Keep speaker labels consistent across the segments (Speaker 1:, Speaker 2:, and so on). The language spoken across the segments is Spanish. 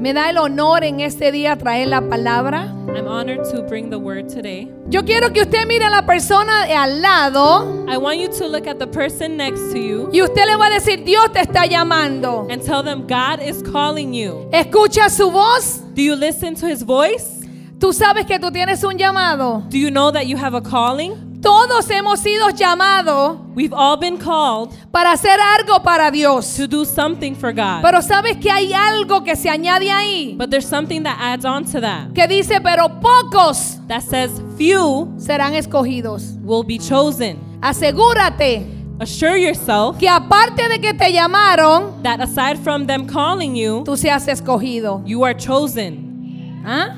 Speaker 1: Me da el honor en este día traer la palabra.
Speaker 2: I'm honored to bring the word today.
Speaker 1: Yo quiero que usted mire a la persona de al lado
Speaker 2: I want you to look at the person next to you
Speaker 1: y usted le va a decir, Dios te está llamando.
Speaker 2: and tell them God is calling you.
Speaker 1: Escucha su voz.
Speaker 2: Do you listen to his voice?
Speaker 1: Tú sabes que tú tienes un llamado.
Speaker 2: Do you know that you have a calling?
Speaker 1: Todos hemos sido llamados
Speaker 2: We've all been called
Speaker 1: para hacer algo para Dios.
Speaker 2: to do something for God.
Speaker 1: Pero sabes que hay algo que se añade ahí.
Speaker 2: But there's something that adds on to that
Speaker 1: Que dice, pero pocos
Speaker 2: that says few
Speaker 1: serán escogidos.
Speaker 2: will be chosen.
Speaker 1: Asegúrate
Speaker 2: Assure yourself
Speaker 1: que aparte de que te llamaron,
Speaker 2: that aside from them calling you,
Speaker 1: tú seas escogido.
Speaker 2: you are chosen.
Speaker 1: ¿Ah?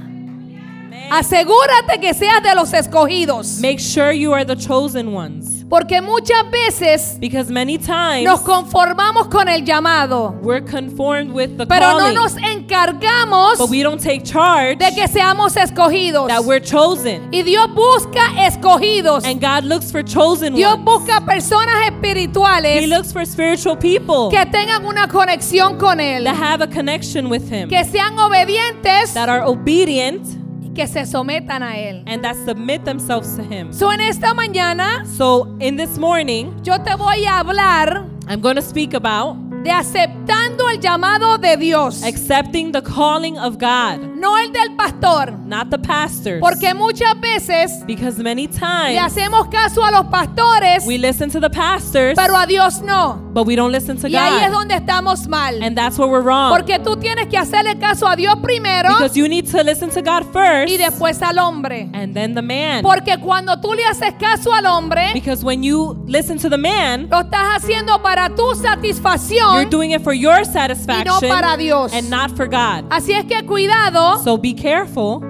Speaker 1: Asegúrate que seas de los escogidos.
Speaker 2: Make sure you are the chosen ones.
Speaker 1: Porque muchas veces
Speaker 2: Because many times
Speaker 1: nos conformamos con el llamado.
Speaker 2: we're conformed with the
Speaker 1: Pero no
Speaker 2: calling,
Speaker 1: nos encargamos
Speaker 2: but we don't take charge
Speaker 1: de que seamos escogidos.
Speaker 2: that we're chosen.
Speaker 1: Y Dios busca escogidos.
Speaker 2: And God looks for chosen
Speaker 1: Dios
Speaker 2: ones.
Speaker 1: busca personas
Speaker 2: He
Speaker 1: espirituales
Speaker 2: looks for spiritual people
Speaker 1: que tengan una conexión con Él.
Speaker 2: that have a connection with Him,
Speaker 1: Que sean obedientes
Speaker 2: that are obedient
Speaker 1: que se sometan a Él.
Speaker 2: and that submit themselves to Him.
Speaker 1: So en esta mañana
Speaker 2: So, in this morning,
Speaker 1: yo te voy a hablar
Speaker 2: I'm going to speak about
Speaker 1: de aceptando el llamado de Dios.
Speaker 2: accepting the calling of God,
Speaker 1: No el del pastor.
Speaker 2: not the pastors.
Speaker 1: Porque muchas veces
Speaker 2: Because many
Speaker 1: le
Speaker 2: times
Speaker 1: hacemos caso a los pastores,
Speaker 2: we listen to the pastors,
Speaker 1: pero a Dios no.
Speaker 2: but we don't listen to
Speaker 1: Y ahí es
Speaker 2: God.
Speaker 1: donde estamos mal.
Speaker 2: And that's where we're wrong.
Speaker 1: Porque tú tienes que hacerle caso a Dios primero
Speaker 2: Because you need to listen to God first
Speaker 1: y después al hombre.
Speaker 2: and then the man.
Speaker 1: Porque cuando tú le haces caso al hombre,
Speaker 2: Because when you listen to the man,
Speaker 1: lo estás haciendo para tu
Speaker 2: you're
Speaker 1: satisfacción.
Speaker 2: doing it for your satisfaction
Speaker 1: para Dios.
Speaker 2: and not for God.
Speaker 1: Así es que cuidado
Speaker 2: So be careful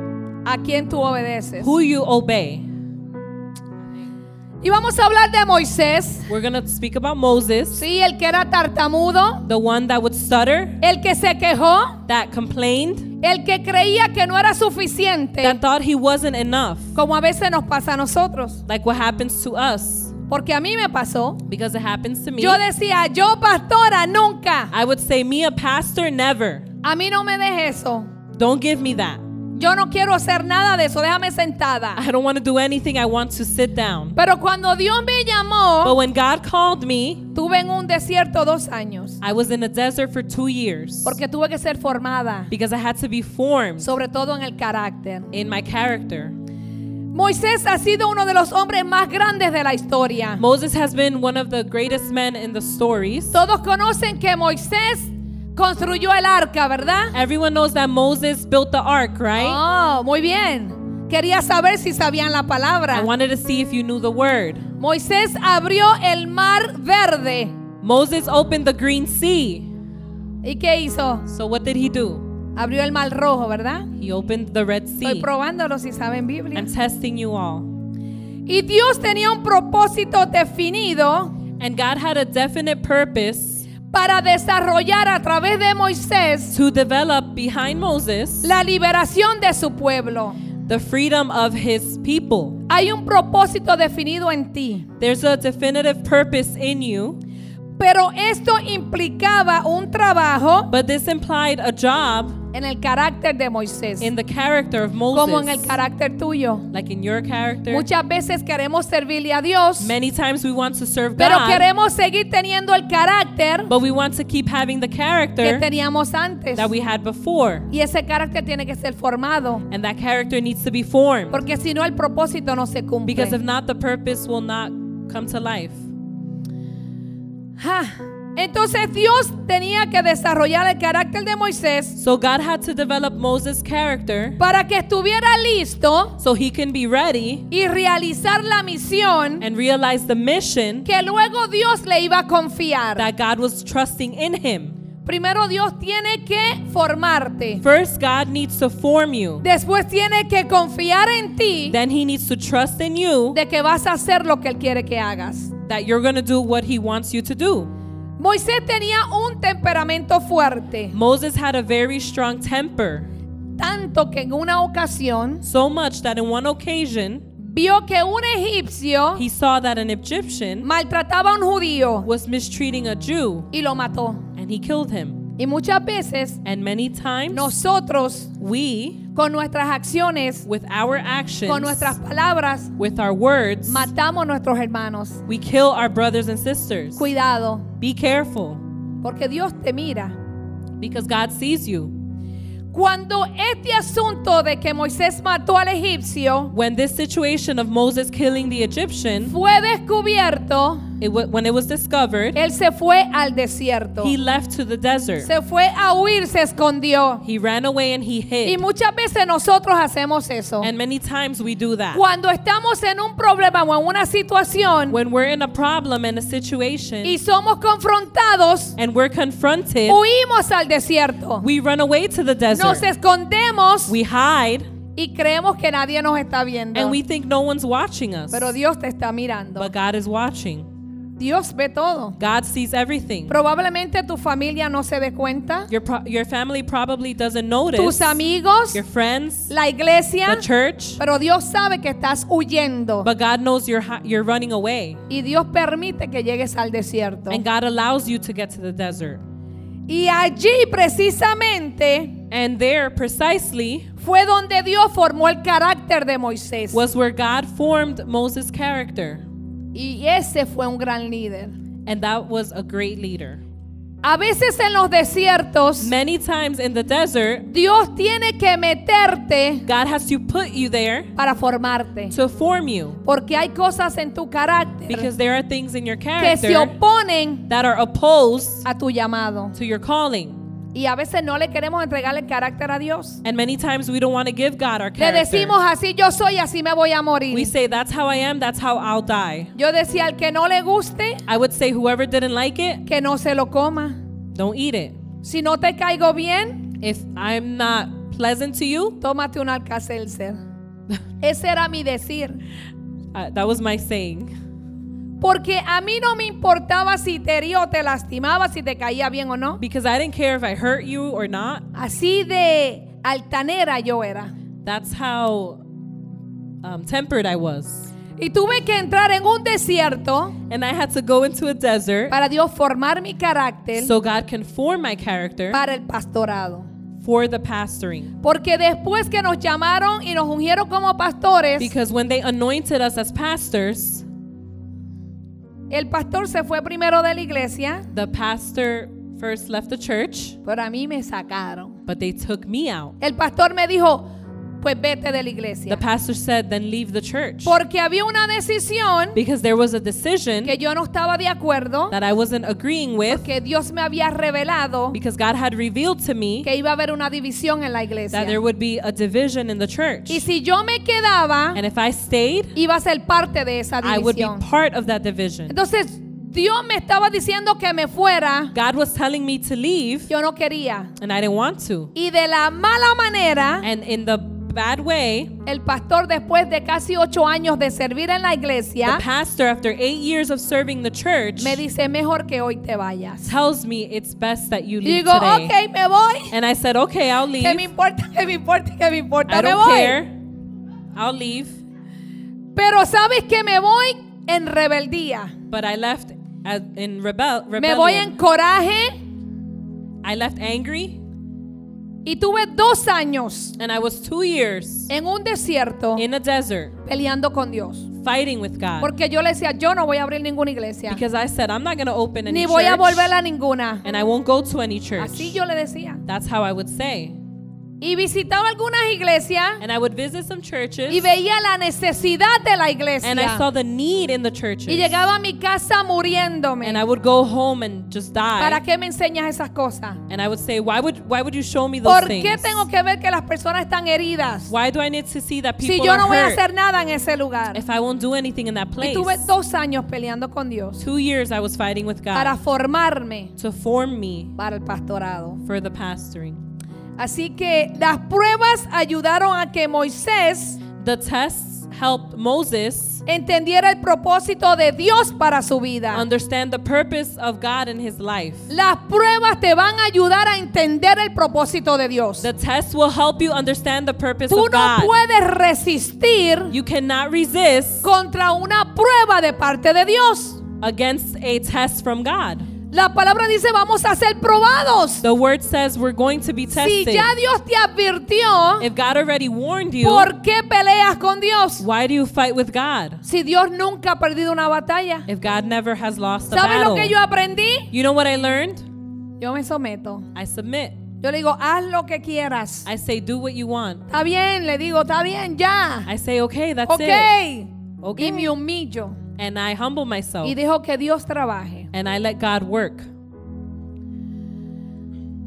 Speaker 1: a quien tú obedeces.
Speaker 2: who you obey.
Speaker 1: Y vamos a hablar de Moisés,
Speaker 2: We're going to speak about Moses,
Speaker 1: sí, el que era tartamudo,
Speaker 2: the one that would stutter,
Speaker 1: el que se quejó,
Speaker 2: that complained,
Speaker 1: el que creía que no era suficiente,
Speaker 2: that thought he wasn't enough,
Speaker 1: como a veces nos pasa a nosotros.
Speaker 2: like what happens to us.
Speaker 1: Porque a mí me pasó.
Speaker 2: Because it happens to me.
Speaker 1: Yo decía, yo pastora, nunca.
Speaker 2: I would say, me, a pastor, never.
Speaker 1: A mí no me dejes eso.
Speaker 2: Don't give me that.
Speaker 1: Yo no quiero hacer nada de eso, déjame sentada.
Speaker 2: I don't want to do anything. I want to sit down.
Speaker 1: Pero cuando Dios me
Speaker 2: But
Speaker 1: llamó,
Speaker 2: when God called me,
Speaker 1: tuve en un desierto dos años.
Speaker 2: I was in a desert for two years
Speaker 1: Porque tuve que ser formada,
Speaker 2: because I had to be formed
Speaker 1: sobre todo en el carácter.
Speaker 2: in my character.
Speaker 1: Moisés ha sido uno de los hombres más grandes de la historia.
Speaker 2: Moses has been one of the greatest men in the stories.
Speaker 1: Todos conocen que Moisés construyó el arca, ¿verdad?
Speaker 2: Everyone knows that Moses built the ark, right?
Speaker 1: Oh, muy bien. Quería saber si sabían la
Speaker 2: I
Speaker 1: palabra.
Speaker 2: wanted to see if you knew the word.
Speaker 1: Moisés abrió el mar verde.
Speaker 2: Moses opened the green sea.
Speaker 1: ¿Y qué hizo?
Speaker 2: So what did he do?
Speaker 1: Abrió el mar rojo, ¿verdad?
Speaker 2: He opened the Red
Speaker 1: Estoy
Speaker 2: Sea.
Speaker 1: probándolo si saben Biblia.
Speaker 2: I'm testing you all.
Speaker 1: Y Dios tenía un propósito definido
Speaker 2: And God had a definite purpose
Speaker 1: para desarrollar a través de Moisés
Speaker 2: to develop behind Moses
Speaker 1: la liberación de su pueblo.
Speaker 2: the freedom of his people.
Speaker 1: Hay un propósito definido en ti,
Speaker 2: There's a definitive purpose in you,
Speaker 1: pero esto implicaba un trabajo
Speaker 2: but this implied a job
Speaker 1: en el carácter de Moisés,
Speaker 2: in the character of
Speaker 1: como en el
Speaker 2: Moses.
Speaker 1: carácter tuyo.
Speaker 2: Like in your character.
Speaker 1: Muchas veces queremos servirle a Dios,
Speaker 2: Many times we want to serve
Speaker 1: pero
Speaker 2: God,
Speaker 1: queremos seguir teniendo el carácter
Speaker 2: but we want to keep having the
Speaker 1: que
Speaker 2: character
Speaker 1: teníamos antes.
Speaker 2: that we had before.
Speaker 1: Y ese carácter tiene que ser formado,
Speaker 2: And that character needs to be formed.
Speaker 1: porque si no el propósito no se cumple.
Speaker 2: Because if not, the purpose will not come to life.
Speaker 1: Ja. Entonces Dios tenía que desarrollar el carácter de Moisés
Speaker 2: So God had to develop Moses' character
Speaker 1: para que estuviera listo
Speaker 2: so he can be ready
Speaker 1: y realizar la misión
Speaker 2: and realize the mission
Speaker 1: que luego Dios le iba a confiar.
Speaker 2: that God was trusting in him.
Speaker 1: Primero Dios tiene que formarte.
Speaker 2: First, God needs to form you.
Speaker 1: Después tiene que confiar en ti
Speaker 2: Then he needs to trust in you
Speaker 1: de que vas a hacer lo que Él quiere que hagas.
Speaker 2: that you're going to do what he wants you to do.
Speaker 1: Moisés tenía un temperamento fuerte,
Speaker 2: Moses had a very strong temper,
Speaker 1: tanto que en una ocasión
Speaker 2: so much that in one occasion
Speaker 1: vio que un egipcio
Speaker 2: he saw that an Egyptian
Speaker 1: maltrataba a un judío
Speaker 2: was mistreating a Jew
Speaker 1: y lo mató.
Speaker 2: and he killed him.
Speaker 1: Y muchas veces
Speaker 2: And many times
Speaker 1: nosotros
Speaker 2: we,
Speaker 1: con nuestras acciones,
Speaker 2: with our actions,
Speaker 1: con nuestras palabras,
Speaker 2: with our words,
Speaker 1: matamos a nuestros hermanos.
Speaker 2: we kill our brothers and sisters.
Speaker 1: Cuidado,
Speaker 2: Be careful
Speaker 1: porque Dios te mira.
Speaker 2: because God sees you.
Speaker 1: Cuando este asunto de que Moisés mató al egipcio
Speaker 2: When this situation of Moses killing the Egyptian,
Speaker 1: fue descubierto,
Speaker 2: it when it was discovered,
Speaker 1: él se fue al desierto.
Speaker 2: he left to the desert.
Speaker 1: Se fue a huir, se escondió.
Speaker 2: He ran away and he
Speaker 1: Y
Speaker 2: hid.
Speaker 1: muchas veces nosotros hacemos eso.
Speaker 2: And many times we do that.
Speaker 1: Cuando estamos en un problema o en una situación
Speaker 2: When we're in a problem and a situation
Speaker 1: y somos confrontados,
Speaker 2: and we're confronted,
Speaker 1: huimos al desierto.
Speaker 2: we run away to the
Speaker 1: Nos
Speaker 2: desert.
Speaker 1: escondemos
Speaker 2: We hide
Speaker 1: y creemos que nadie nos está viendo.
Speaker 2: and we think no one's watching us.
Speaker 1: Pero Dios te está mirando.
Speaker 2: But God is watching.
Speaker 1: Dios ve todo.
Speaker 2: God sees everything.
Speaker 1: Probablemente tu familia no se dé cuenta.
Speaker 2: Your pro- your family probably doesn't notice.
Speaker 1: Tus amigos,
Speaker 2: Your friends,
Speaker 1: la iglesia.
Speaker 2: the church,
Speaker 1: Pero Dios sabe que estás huyendo.
Speaker 2: but God knows you're you're running away.
Speaker 1: Y Dios permite que llegues al desierto.
Speaker 2: And God allows you to get to the desert.
Speaker 1: Y allí precisamente
Speaker 2: And there precisely
Speaker 1: fue donde Dios formó el carácter de Moisés.
Speaker 2: was where God formed Moses' character.
Speaker 1: Y ese fue un gran líder.
Speaker 2: And that was a great leader.
Speaker 1: A veces en los desiertos,
Speaker 2: Many times in the desert,
Speaker 1: Dios tiene que meterte
Speaker 2: God has to put you there
Speaker 1: para formarte.
Speaker 2: to form you.
Speaker 1: Porque hay cosas en tu carácter
Speaker 2: Because there are things in your
Speaker 1: que se
Speaker 2: character
Speaker 1: oponen
Speaker 2: that are opposed
Speaker 1: a tu llamado.
Speaker 2: to your calling.
Speaker 1: Y a veces no le queremos entregar el carácter a Dios.
Speaker 2: And many times we don't want to give God our
Speaker 1: Le
Speaker 2: character.
Speaker 1: decimos así yo soy, así me voy a morir.
Speaker 2: We say, that's how I am, that's how I'll die.
Speaker 1: Yo decía al que no le guste,
Speaker 2: I would say, whoever didn't like it,
Speaker 1: que no se lo coma.
Speaker 2: don't eat it.
Speaker 1: Si no te caigo bien,
Speaker 2: If I'm not pleasant to you,
Speaker 1: tómate un alcacelser. Ese era mi decir.
Speaker 2: uh, that was my saying.
Speaker 1: Porque a mí no me importaba si te herió, te lastimaba, si te caía bien o no.
Speaker 2: Because I didn't care if I hurt you or not.
Speaker 1: Así de altanera yo era.
Speaker 2: That's how um, tempered I was.
Speaker 1: Y tuve que entrar en un desierto
Speaker 2: And I had to go into a desert
Speaker 1: para Dios formar mi carácter
Speaker 2: so God can form my character
Speaker 1: para el pastorado.
Speaker 2: for the pastoring.
Speaker 1: Porque después que nos llamaron y nos ungieron como pastores,
Speaker 2: Because when they anointed us as pastors,
Speaker 1: el pastor se fue primero de la iglesia,
Speaker 2: the pastor first left the church,
Speaker 1: pero a mí me sacaron.
Speaker 2: but they took me out.
Speaker 1: El pastor me dijo, pues vete de la iglesia.
Speaker 2: The pastor said, then leave the church.
Speaker 1: Porque había una decisión
Speaker 2: Because there was a decision
Speaker 1: que yo no estaba de acuerdo,
Speaker 2: that I wasn't agreeing with,
Speaker 1: que Dios me había revelado
Speaker 2: because God had revealed to me
Speaker 1: que iba a haber una división en la
Speaker 2: that
Speaker 1: iglesia.
Speaker 2: there would be a division in the church.
Speaker 1: Y si yo me quedaba,
Speaker 2: And if I stayed,
Speaker 1: iba a ser parte de esa
Speaker 2: I would be
Speaker 1: división.
Speaker 2: part of that division.
Speaker 1: Entonces, Dios me estaba diciendo que me fuera,
Speaker 2: God was telling me to leave,
Speaker 1: yo no quería.
Speaker 2: and I didn't want to.
Speaker 1: Y de la mala manera,
Speaker 2: And in the bad way,
Speaker 1: el pastor después de casi ocho años de servir en la iglesia, the
Speaker 2: pastor, after eight years of serving the church,
Speaker 1: me dice, mejor que hoy te vayas.
Speaker 2: tells me it's best that you leave
Speaker 1: digo,
Speaker 2: today.
Speaker 1: ok, me voy.
Speaker 2: And I said, okay, I'll leave.
Speaker 1: Que me importa, que me importa, que me importa,
Speaker 2: I
Speaker 1: me
Speaker 2: don't
Speaker 1: voy.
Speaker 2: care. I'll leave.
Speaker 1: Pero sabes que me voy en rebeldía.
Speaker 2: But I left in rebel,
Speaker 1: Me voy en coraje
Speaker 2: I left angry,
Speaker 1: y tuve dos años
Speaker 2: and I was two years
Speaker 1: en un desierto
Speaker 2: in a desert
Speaker 1: peleando con Dios.
Speaker 2: fighting with God.
Speaker 1: Porque yo le decía, yo no voy a abrir ninguna iglesia.
Speaker 2: Because I said, I'm not going to open any
Speaker 1: Ni voy a
Speaker 2: church,
Speaker 1: volver a ninguna.
Speaker 2: and I won't go to any church.
Speaker 1: Así yo le decía.
Speaker 2: That's how I would say.
Speaker 1: Y visitaba algunas iglesias
Speaker 2: And I would visit some churches,
Speaker 1: y veía la necesidad de la iglesia.
Speaker 2: and I saw the need in the churches.
Speaker 1: Y llegaba a mi casa muriéndome.
Speaker 2: And I would go home and just
Speaker 1: ¿Para
Speaker 2: die.
Speaker 1: qué me enseñas esas cosas?
Speaker 2: And I would say, why would why would you show me those
Speaker 1: ¿Por
Speaker 2: things?
Speaker 1: qué tengo que ver que las personas están heridas?
Speaker 2: Why do I need to see that people
Speaker 1: Si yo no voy a hacer nada en ese lugar.
Speaker 2: if I won't do anything in that
Speaker 1: Y
Speaker 2: place?
Speaker 1: tuve dos años peleando con Dios
Speaker 2: Two years I was fighting with
Speaker 1: para
Speaker 2: God
Speaker 1: formarme
Speaker 2: to form me
Speaker 1: para el pastorado.
Speaker 2: for the pastoring.
Speaker 1: Así que las pruebas ayudaron a que Moisés
Speaker 2: The tests helped Moses
Speaker 1: entendiera el propósito de Dios para su vida.
Speaker 2: understand the purpose of God in his life.
Speaker 1: Las pruebas te van a ayudar a entender el propósito de Dios.
Speaker 2: The test will help you understand the purpose
Speaker 1: Tú
Speaker 2: of
Speaker 1: no
Speaker 2: God.
Speaker 1: puedes resistir
Speaker 2: You cannot resist
Speaker 1: contra una prueba de parte de Dios.
Speaker 2: against a test from God.
Speaker 1: La palabra dice vamos a ser probados.
Speaker 2: The word says we're going to be
Speaker 1: Si
Speaker 2: tested.
Speaker 1: ya Dios te advirtió,
Speaker 2: If God already warned you,
Speaker 1: ¿por qué peleas con Dios?
Speaker 2: why do you fight with God?
Speaker 1: Si Dios nunca ha perdido una batalla.
Speaker 2: If God never has lost a
Speaker 1: ¿Sabes lo que yo aprendí?
Speaker 2: You know what I learned?
Speaker 1: Yo me someto.
Speaker 2: I submit.
Speaker 1: Yo le digo, haz lo que quieras.
Speaker 2: I say, do what you want.
Speaker 1: Está bien, le digo, está bien, ya.
Speaker 2: I say, okay, that's
Speaker 1: Ok.
Speaker 2: it. Okay.
Speaker 1: Y me humillo.
Speaker 2: And I humble myself.
Speaker 1: Y dejo que Dios trabaje.
Speaker 2: And I let God work.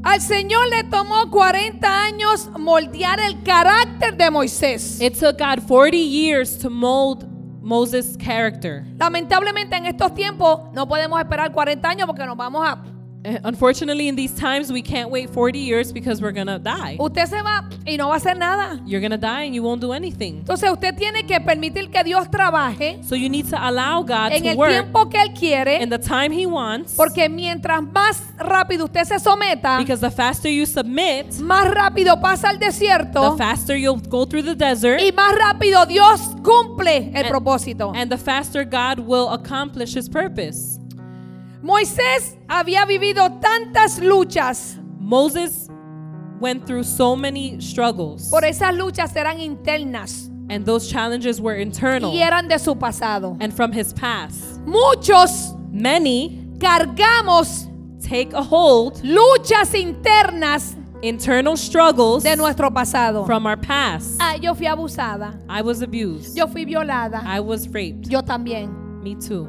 Speaker 1: Al Señor le tomó 40 años moldear el carácter de Moisés.
Speaker 2: It took God 40 years to mold Moses' character.
Speaker 1: Lamentablemente en estos tiempos no podemos esperar 40 años porque nos vamos a...
Speaker 2: Uh, Unfortunately, in these times, we can't wait 40 years because we're going to die.
Speaker 1: Usted se va y no va a hacer nada.
Speaker 2: You're going to die and you won't do anything.
Speaker 1: Entonces usted tiene que permitir que Dios trabaje
Speaker 2: So you need to allow God
Speaker 1: en
Speaker 2: to
Speaker 1: el
Speaker 2: work
Speaker 1: tiempo que Él quiere.
Speaker 2: in the time He wants.
Speaker 1: Porque mientras más rápido usted se someta,
Speaker 2: Because the faster you submit,
Speaker 1: más rápido pasa el
Speaker 2: the
Speaker 1: desierto
Speaker 2: faster you'll go through the desert.
Speaker 1: y más rápido Dios cumple el propósito.
Speaker 2: And the faster God will accomplish His purpose.
Speaker 1: Moisés había vivido tantas luchas.
Speaker 2: Moses went through so many struggles,
Speaker 1: Por esas luchas eran internas
Speaker 2: and those challenges were internal
Speaker 1: y eran de su pasado.
Speaker 2: and from his past.
Speaker 1: Muchos
Speaker 2: Many
Speaker 1: cargamos
Speaker 2: take a hold
Speaker 1: luchas internas
Speaker 2: internal struggles
Speaker 1: de nuestro pasado.
Speaker 2: from our past.
Speaker 1: Ah, yo fui abusada.
Speaker 2: I was abused.
Speaker 1: Yo fui violada.
Speaker 2: I was raped.
Speaker 1: Yo también.
Speaker 2: Me too.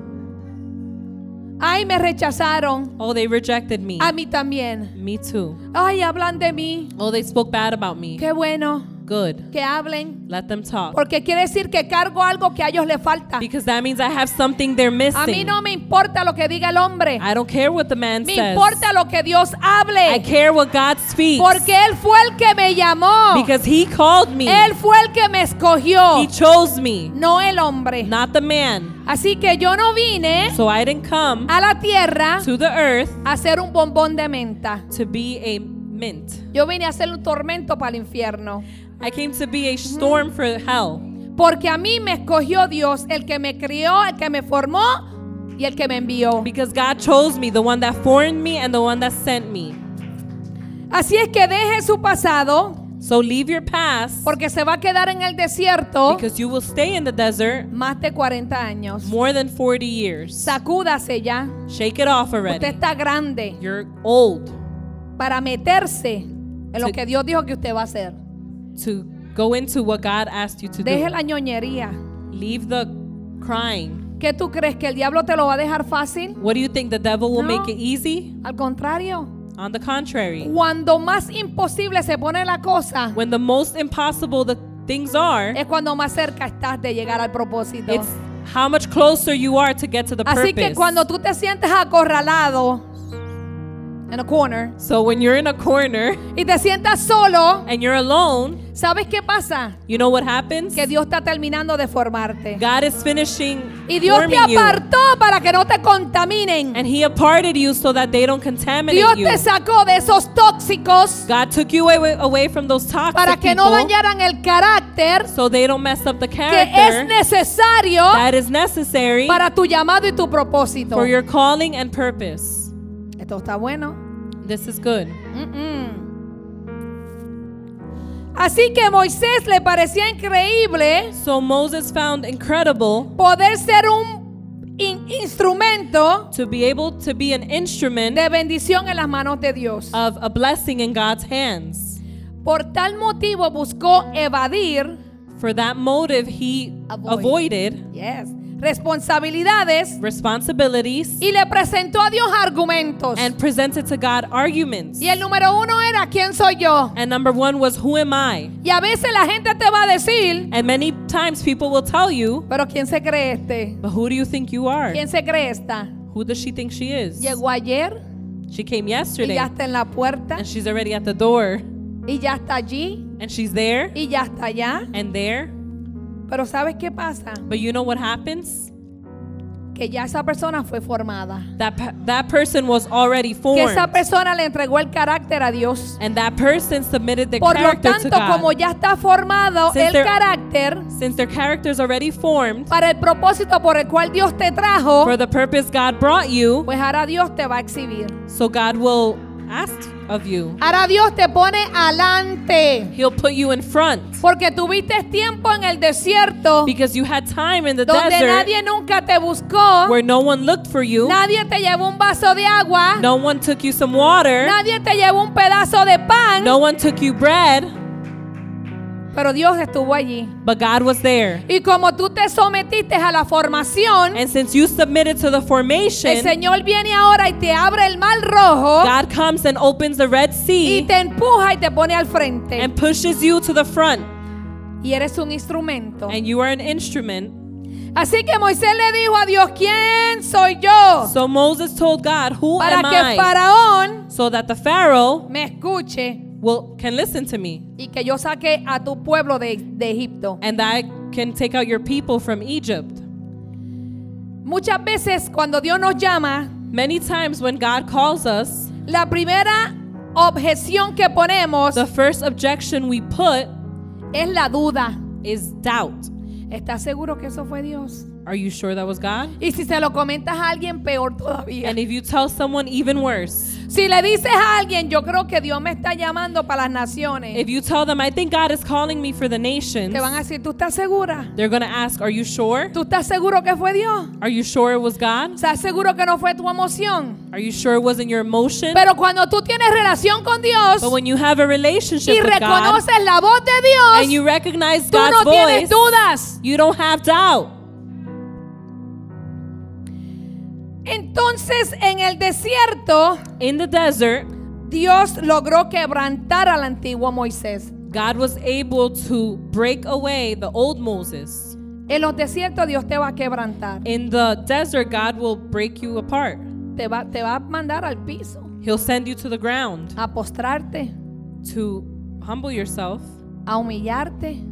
Speaker 1: Ay, me rechazaron.
Speaker 2: Oh, they rejected me.
Speaker 1: A mí también.
Speaker 2: Me too.
Speaker 1: Ay, hablan de mí.
Speaker 2: Oh, they spoke bad about me.
Speaker 1: Qué bueno
Speaker 2: Good.
Speaker 1: que hablen.
Speaker 2: Let them talk.
Speaker 1: Porque quiere decir que cargo algo que a ellos les falta.
Speaker 2: Because that means I have something they're
Speaker 1: A mí
Speaker 2: missing.
Speaker 1: no me importa lo que diga el hombre.
Speaker 2: I don't care what the man
Speaker 1: Me
Speaker 2: says.
Speaker 1: importa lo que Dios
Speaker 2: I
Speaker 1: hable.
Speaker 2: care what God speaks.
Speaker 1: Porque Él fue el que me llamó.
Speaker 2: Because He called me.
Speaker 1: Él fue el que me escogió.
Speaker 2: He chose me,
Speaker 1: No el hombre.
Speaker 2: not the man.
Speaker 1: Así que yo no vine
Speaker 2: So I didn't come
Speaker 1: a la tierra
Speaker 2: to the earth
Speaker 1: a ser un bombón de menta.
Speaker 2: to be a mint.
Speaker 1: Yo vine a ser un tormento para el infierno.
Speaker 2: I came to be a storm for hell.
Speaker 1: Porque a mí me escogió Dios, el que me crió, el que me formó y el que me envió.
Speaker 2: Because God chose me, the one that formed me and the one that sent me.
Speaker 1: Así es que deje su pasado,
Speaker 2: So leave your past
Speaker 1: porque se va a quedar en el desierto
Speaker 2: because you will stay in the desert
Speaker 1: más de 40 años.
Speaker 2: more than 40 years.
Speaker 1: Sacúdase ya.
Speaker 2: Shake it off
Speaker 1: Usted
Speaker 2: already.
Speaker 1: está grande
Speaker 2: You're old
Speaker 1: para meterse en lo que Dios dijo que usted va a hacer.
Speaker 2: To go into what God asked you to
Speaker 1: Deje
Speaker 2: do.
Speaker 1: la ñoñería.
Speaker 2: Leave the crying.
Speaker 1: ¿Qué tú crees que el diablo te lo va a dejar fácil?
Speaker 2: What do you think the devil will
Speaker 1: No.
Speaker 2: make it easy?
Speaker 1: Al contrario,
Speaker 2: On the contrary.
Speaker 1: cuando más imposible se pone la cosa,
Speaker 2: When the most impossible the things are,
Speaker 1: es cuando más cerca estás de llegar al propósito.
Speaker 2: it's how much closer you are to get to the
Speaker 1: Así que
Speaker 2: purpose.
Speaker 1: cuando tú te sientes acorralado en a corner
Speaker 2: So when you're in a corner
Speaker 1: y te sientas solo,
Speaker 2: and you're alone,
Speaker 1: ¿sabes qué pasa?
Speaker 2: you know what happens?
Speaker 1: Que Dios está terminando de formarte.
Speaker 2: God is finishing
Speaker 1: Y Dios te
Speaker 2: forming you.
Speaker 1: apartó para que no te contaminen.
Speaker 2: And he aparted you so that they don't contaminate
Speaker 1: Dios
Speaker 2: you.
Speaker 1: te sacó de esos tóxicos
Speaker 2: God took you away, away from those toxic
Speaker 1: para que no dañaran el carácter
Speaker 2: so they don't mess up the character.
Speaker 1: que es necesario
Speaker 2: that is necessary
Speaker 1: para tu llamado y tu propósito.
Speaker 2: for your calling and purpose.
Speaker 1: Esto está bueno.
Speaker 2: This is good.
Speaker 1: Mm-mm. Así que Moisés le parecía increíble
Speaker 2: So Moses found incredible
Speaker 1: poder ser un in- instrumento
Speaker 2: to be able to be an instrument
Speaker 1: de bendición en las manos de Dios.
Speaker 2: of a blessing in God's hands.
Speaker 1: Por tal motivo buscó evadir
Speaker 2: For that motive, he
Speaker 1: Avoid.
Speaker 2: avoided
Speaker 1: yes, responsabilidades
Speaker 2: responsibilities
Speaker 1: y le presentó a Dios argumentos.
Speaker 2: and presented to God arguments.
Speaker 1: Y el número uno era ¿quién soy yo?
Speaker 2: And number one was, Who am I?
Speaker 1: Y a veces la gente te va a decir,
Speaker 2: And many times people will tell you,
Speaker 1: pero ¿quién se cree este?
Speaker 2: But who do you think you are?
Speaker 1: ¿Quién se cree esta?
Speaker 2: Who does she think she is?
Speaker 1: Llegó ayer
Speaker 2: She came
Speaker 1: y
Speaker 2: yesterday
Speaker 1: ya está en la puerta
Speaker 2: and she's already at the door
Speaker 1: y ya está allí
Speaker 2: and she's there
Speaker 1: y ya está allá.
Speaker 2: and there.
Speaker 1: Pero ¿sabes qué pasa?
Speaker 2: But you know what happens?
Speaker 1: Que ya esa persona fue formada.
Speaker 2: That that person was already
Speaker 1: Que
Speaker 2: formed.
Speaker 1: esa persona le entregó el carácter a Dios.
Speaker 2: And that person submitted their
Speaker 1: Por lo
Speaker 2: character to
Speaker 1: tanto, como
Speaker 2: God.
Speaker 1: ya está formado
Speaker 2: Since
Speaker 1: el
Speaker 2: they're-
Speaker 1: carácter
Speaker 2: Since their character is already formed
Speaker 1: para el propósito por el cual Dios te trajo,
Speaker 2: for the purpose God brought you,
Speaker 1: pues ahora Dios te va a exhibir.
Speaker 2: so God will ask of you.
Speaker 1: Ahora Dios te pone adelante.
Speaker 2: He'll put you in front
Speaker 1: Porque tuviste tiempo en el desierto
Speaker 2: because you had time in the
Speaker 1: donde
Speaker 2: desert
Speaker 1: nadie nunca te buscó,
Speaker 2: where no one looked for you,
Speaker 1: nadie te llevó un vaso de agua,
Speaker 2: no one took you some water,
Speaker 1: nadie te llevó un pedazo de pan,
Speaker 2: no one took you bread,
Speaker 1: pero Dios estuvo allí.
Speaker 2: but God was there.
Speaker 1: Y como tú te sometiste a la formación,
Speaker 2: And since you submitted to the
Speaker 1: el
Speaker 2: formation,
Speaker 1: Señor viene ahora y te abre el mar rojo
Speaker 2: God comes and opens the Red
Speaker 1: y
Speaker 2: Sea
Speaker 1: te empuja y te pone al frente.
Speaker 2: and pushes you to the front,
Speaker 1: Y eres un instrumento.
Speaker 2: and you are an instrument.
Speaker 1: Así que Moisés le dijo a Dios, ¿quién soy yo?
Speaker 2: So Moses told God, Who
Speaker 1: Para
Speaker 2: am
Speaker 1: que
Speaker 2: I?
Speaker 1: Faraón
Speaker 2: So that the Pharaoh
Speaker 1: me escuche
Speaker 2: will can listen to me
Speaker 1: y que yo saque a tu pueblo de, de Egipto.
Speaker 2: and that I can take out your people from Egypt.
Speaker 1: Muchas veces cuando Dios nos llama,
Speaker 2: Many times when God calls us,
Speaker 1: la primera objeción que ponemos
Speaker 2: the first objection we put
Speaker 1: es la duda.
Speaker 2: is doubt.
Speaker 1: ¿Estás seguro que eso fue Dios?
Speaker 2: Are you sure that was God?
Speaker 1: Y si se lo comentas a alguien, peor todavía.
Speaker 2: And if you tell someone even worse,
Speaker 1: Si le dices a alguien, yo creo que Dios me está llamando para las naciones,
Speaker 2: if you tell them, I think God is calling me for the nations,
Speaker 1: te van a decir, ¿tú estás segura?
Speaker 2: they're going to ask, Are you sure?
Speaker 1: ¿Tú estás seguro que fue Dios?
Speaker 2: Are you sure it was God?
Speaker 1: ¿Estás seguro que no fue tu emoción?
Speaker 2: Are you sure it wasn't your emotion?
Speaker 1: Pero cuando tú tienes relación con Dios
Speaker 2: But when you have a relationship
Speaker 1: y
Speaker 2: with God
Speaker 1: la voz de
Speaker 2: and you
Speaker 1: Dios,
Speaker 2: recognize
Speaker 1: tú
Speaker 2: God's
Speaker 1: no tienes
Speaker 2: voice,
Speaker 1: dudas.
Speaker 2: you don't have doubt.
Speaker 1: Entonces en el desierto,
Speaker 2: In the desert,
Speaker 1: Dios logró quebrantar al antiguo Moisés.
Speaker 2: God was able to break away the old Moses.
Speaker 1: En los desiertos Dios te va a quebrantar.
Speaker 2: In the desert, God will break you apart.
Speaker 1: Te va, te va a mandar al piso,
Speaker 2: He'll send you to the ground
Speaker 1: a postrarte,
Speaker 2: to humble yourself,
Speaker 1: a humillarte,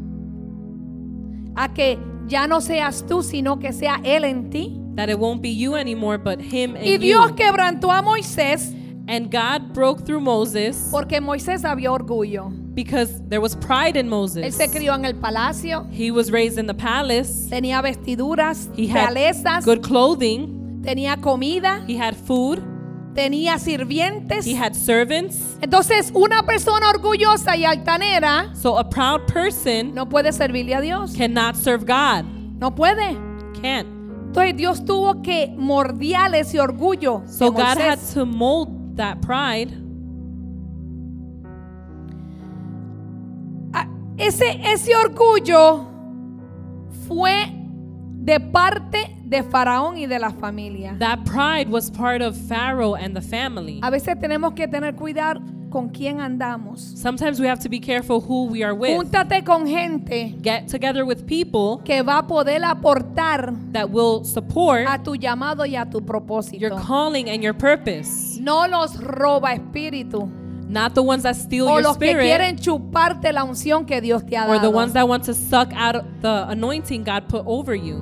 Speaker 1: a que ya no seas tú, sino que sea Él en ti.
Speaker 2: That it won't be you anymore, but Him and
Speaker 1: Y
Speaker 2: and
Speaker 1: Dios
Speaker 2: you.
Speaker 1: quebrantó a Moisés
Speaker 2: And God broke through Moses
Speaker 1: porque Moisés había orgullo.
Speaker 2: because there was pride in Moses.
Speaker 1: Él se crió en el palacio,
Speaker 2: He was raised in the palace.
Speaker 1: tenía vestiduras,
Speaker 2: He had
Speaker 1: realezas,
Speaker 2: good clothing.
Speaker 1: tenía comida,
Speaker 2: He had food.
Speaker 1: tenía sirvientes.
Speaker 2: He had servants.
Speaker 1: Entonces, una persona orgullosa y altanera
Speaker 2: So a proud person
Speaker 1: no puede servirle a Dios.
Speaker 2: cannot serve God.
Speaker 1: No puede.
Speaker 2: Can't.
Speaker 1: Entonces, Dios tuvo que mordiar ese orgullo. de
Speaker 2: So God had to mold that pride.
Speaker 1: Ah, Ese, ese orgullo fue de parte de Faraón y de la familia.
Speaker 2: That pride was part of Pharaoh and the family.
Speaker 1: A veces tenemos que tener cuidado con quién andamos.
Speaker 2: Sometimes we have to be careful who we are with.
Speaker 1: Júntate con gente
Speaker 2: Get together with people
Speaker 1: que va a poder aportar
Speaker 2: that will support
Speaker 1: a tu llamado y a tu
Speaker 2: your
Speaker 1: propósito.
Speaker 2: calling and your purpose.
Speaker 1: No los roba espíritu
Speaker 2: Not the ones that steal
Speaker 1: o
Speaker 2: your
Speaker 1: los que
Speaker 2: spirit
Speaker 1: quieren chuparte la unción que Dios te ha
Speaker 2: or the
Speaker 1: dado.
Speaker 2: ones that want to suck out the anointing God put over you.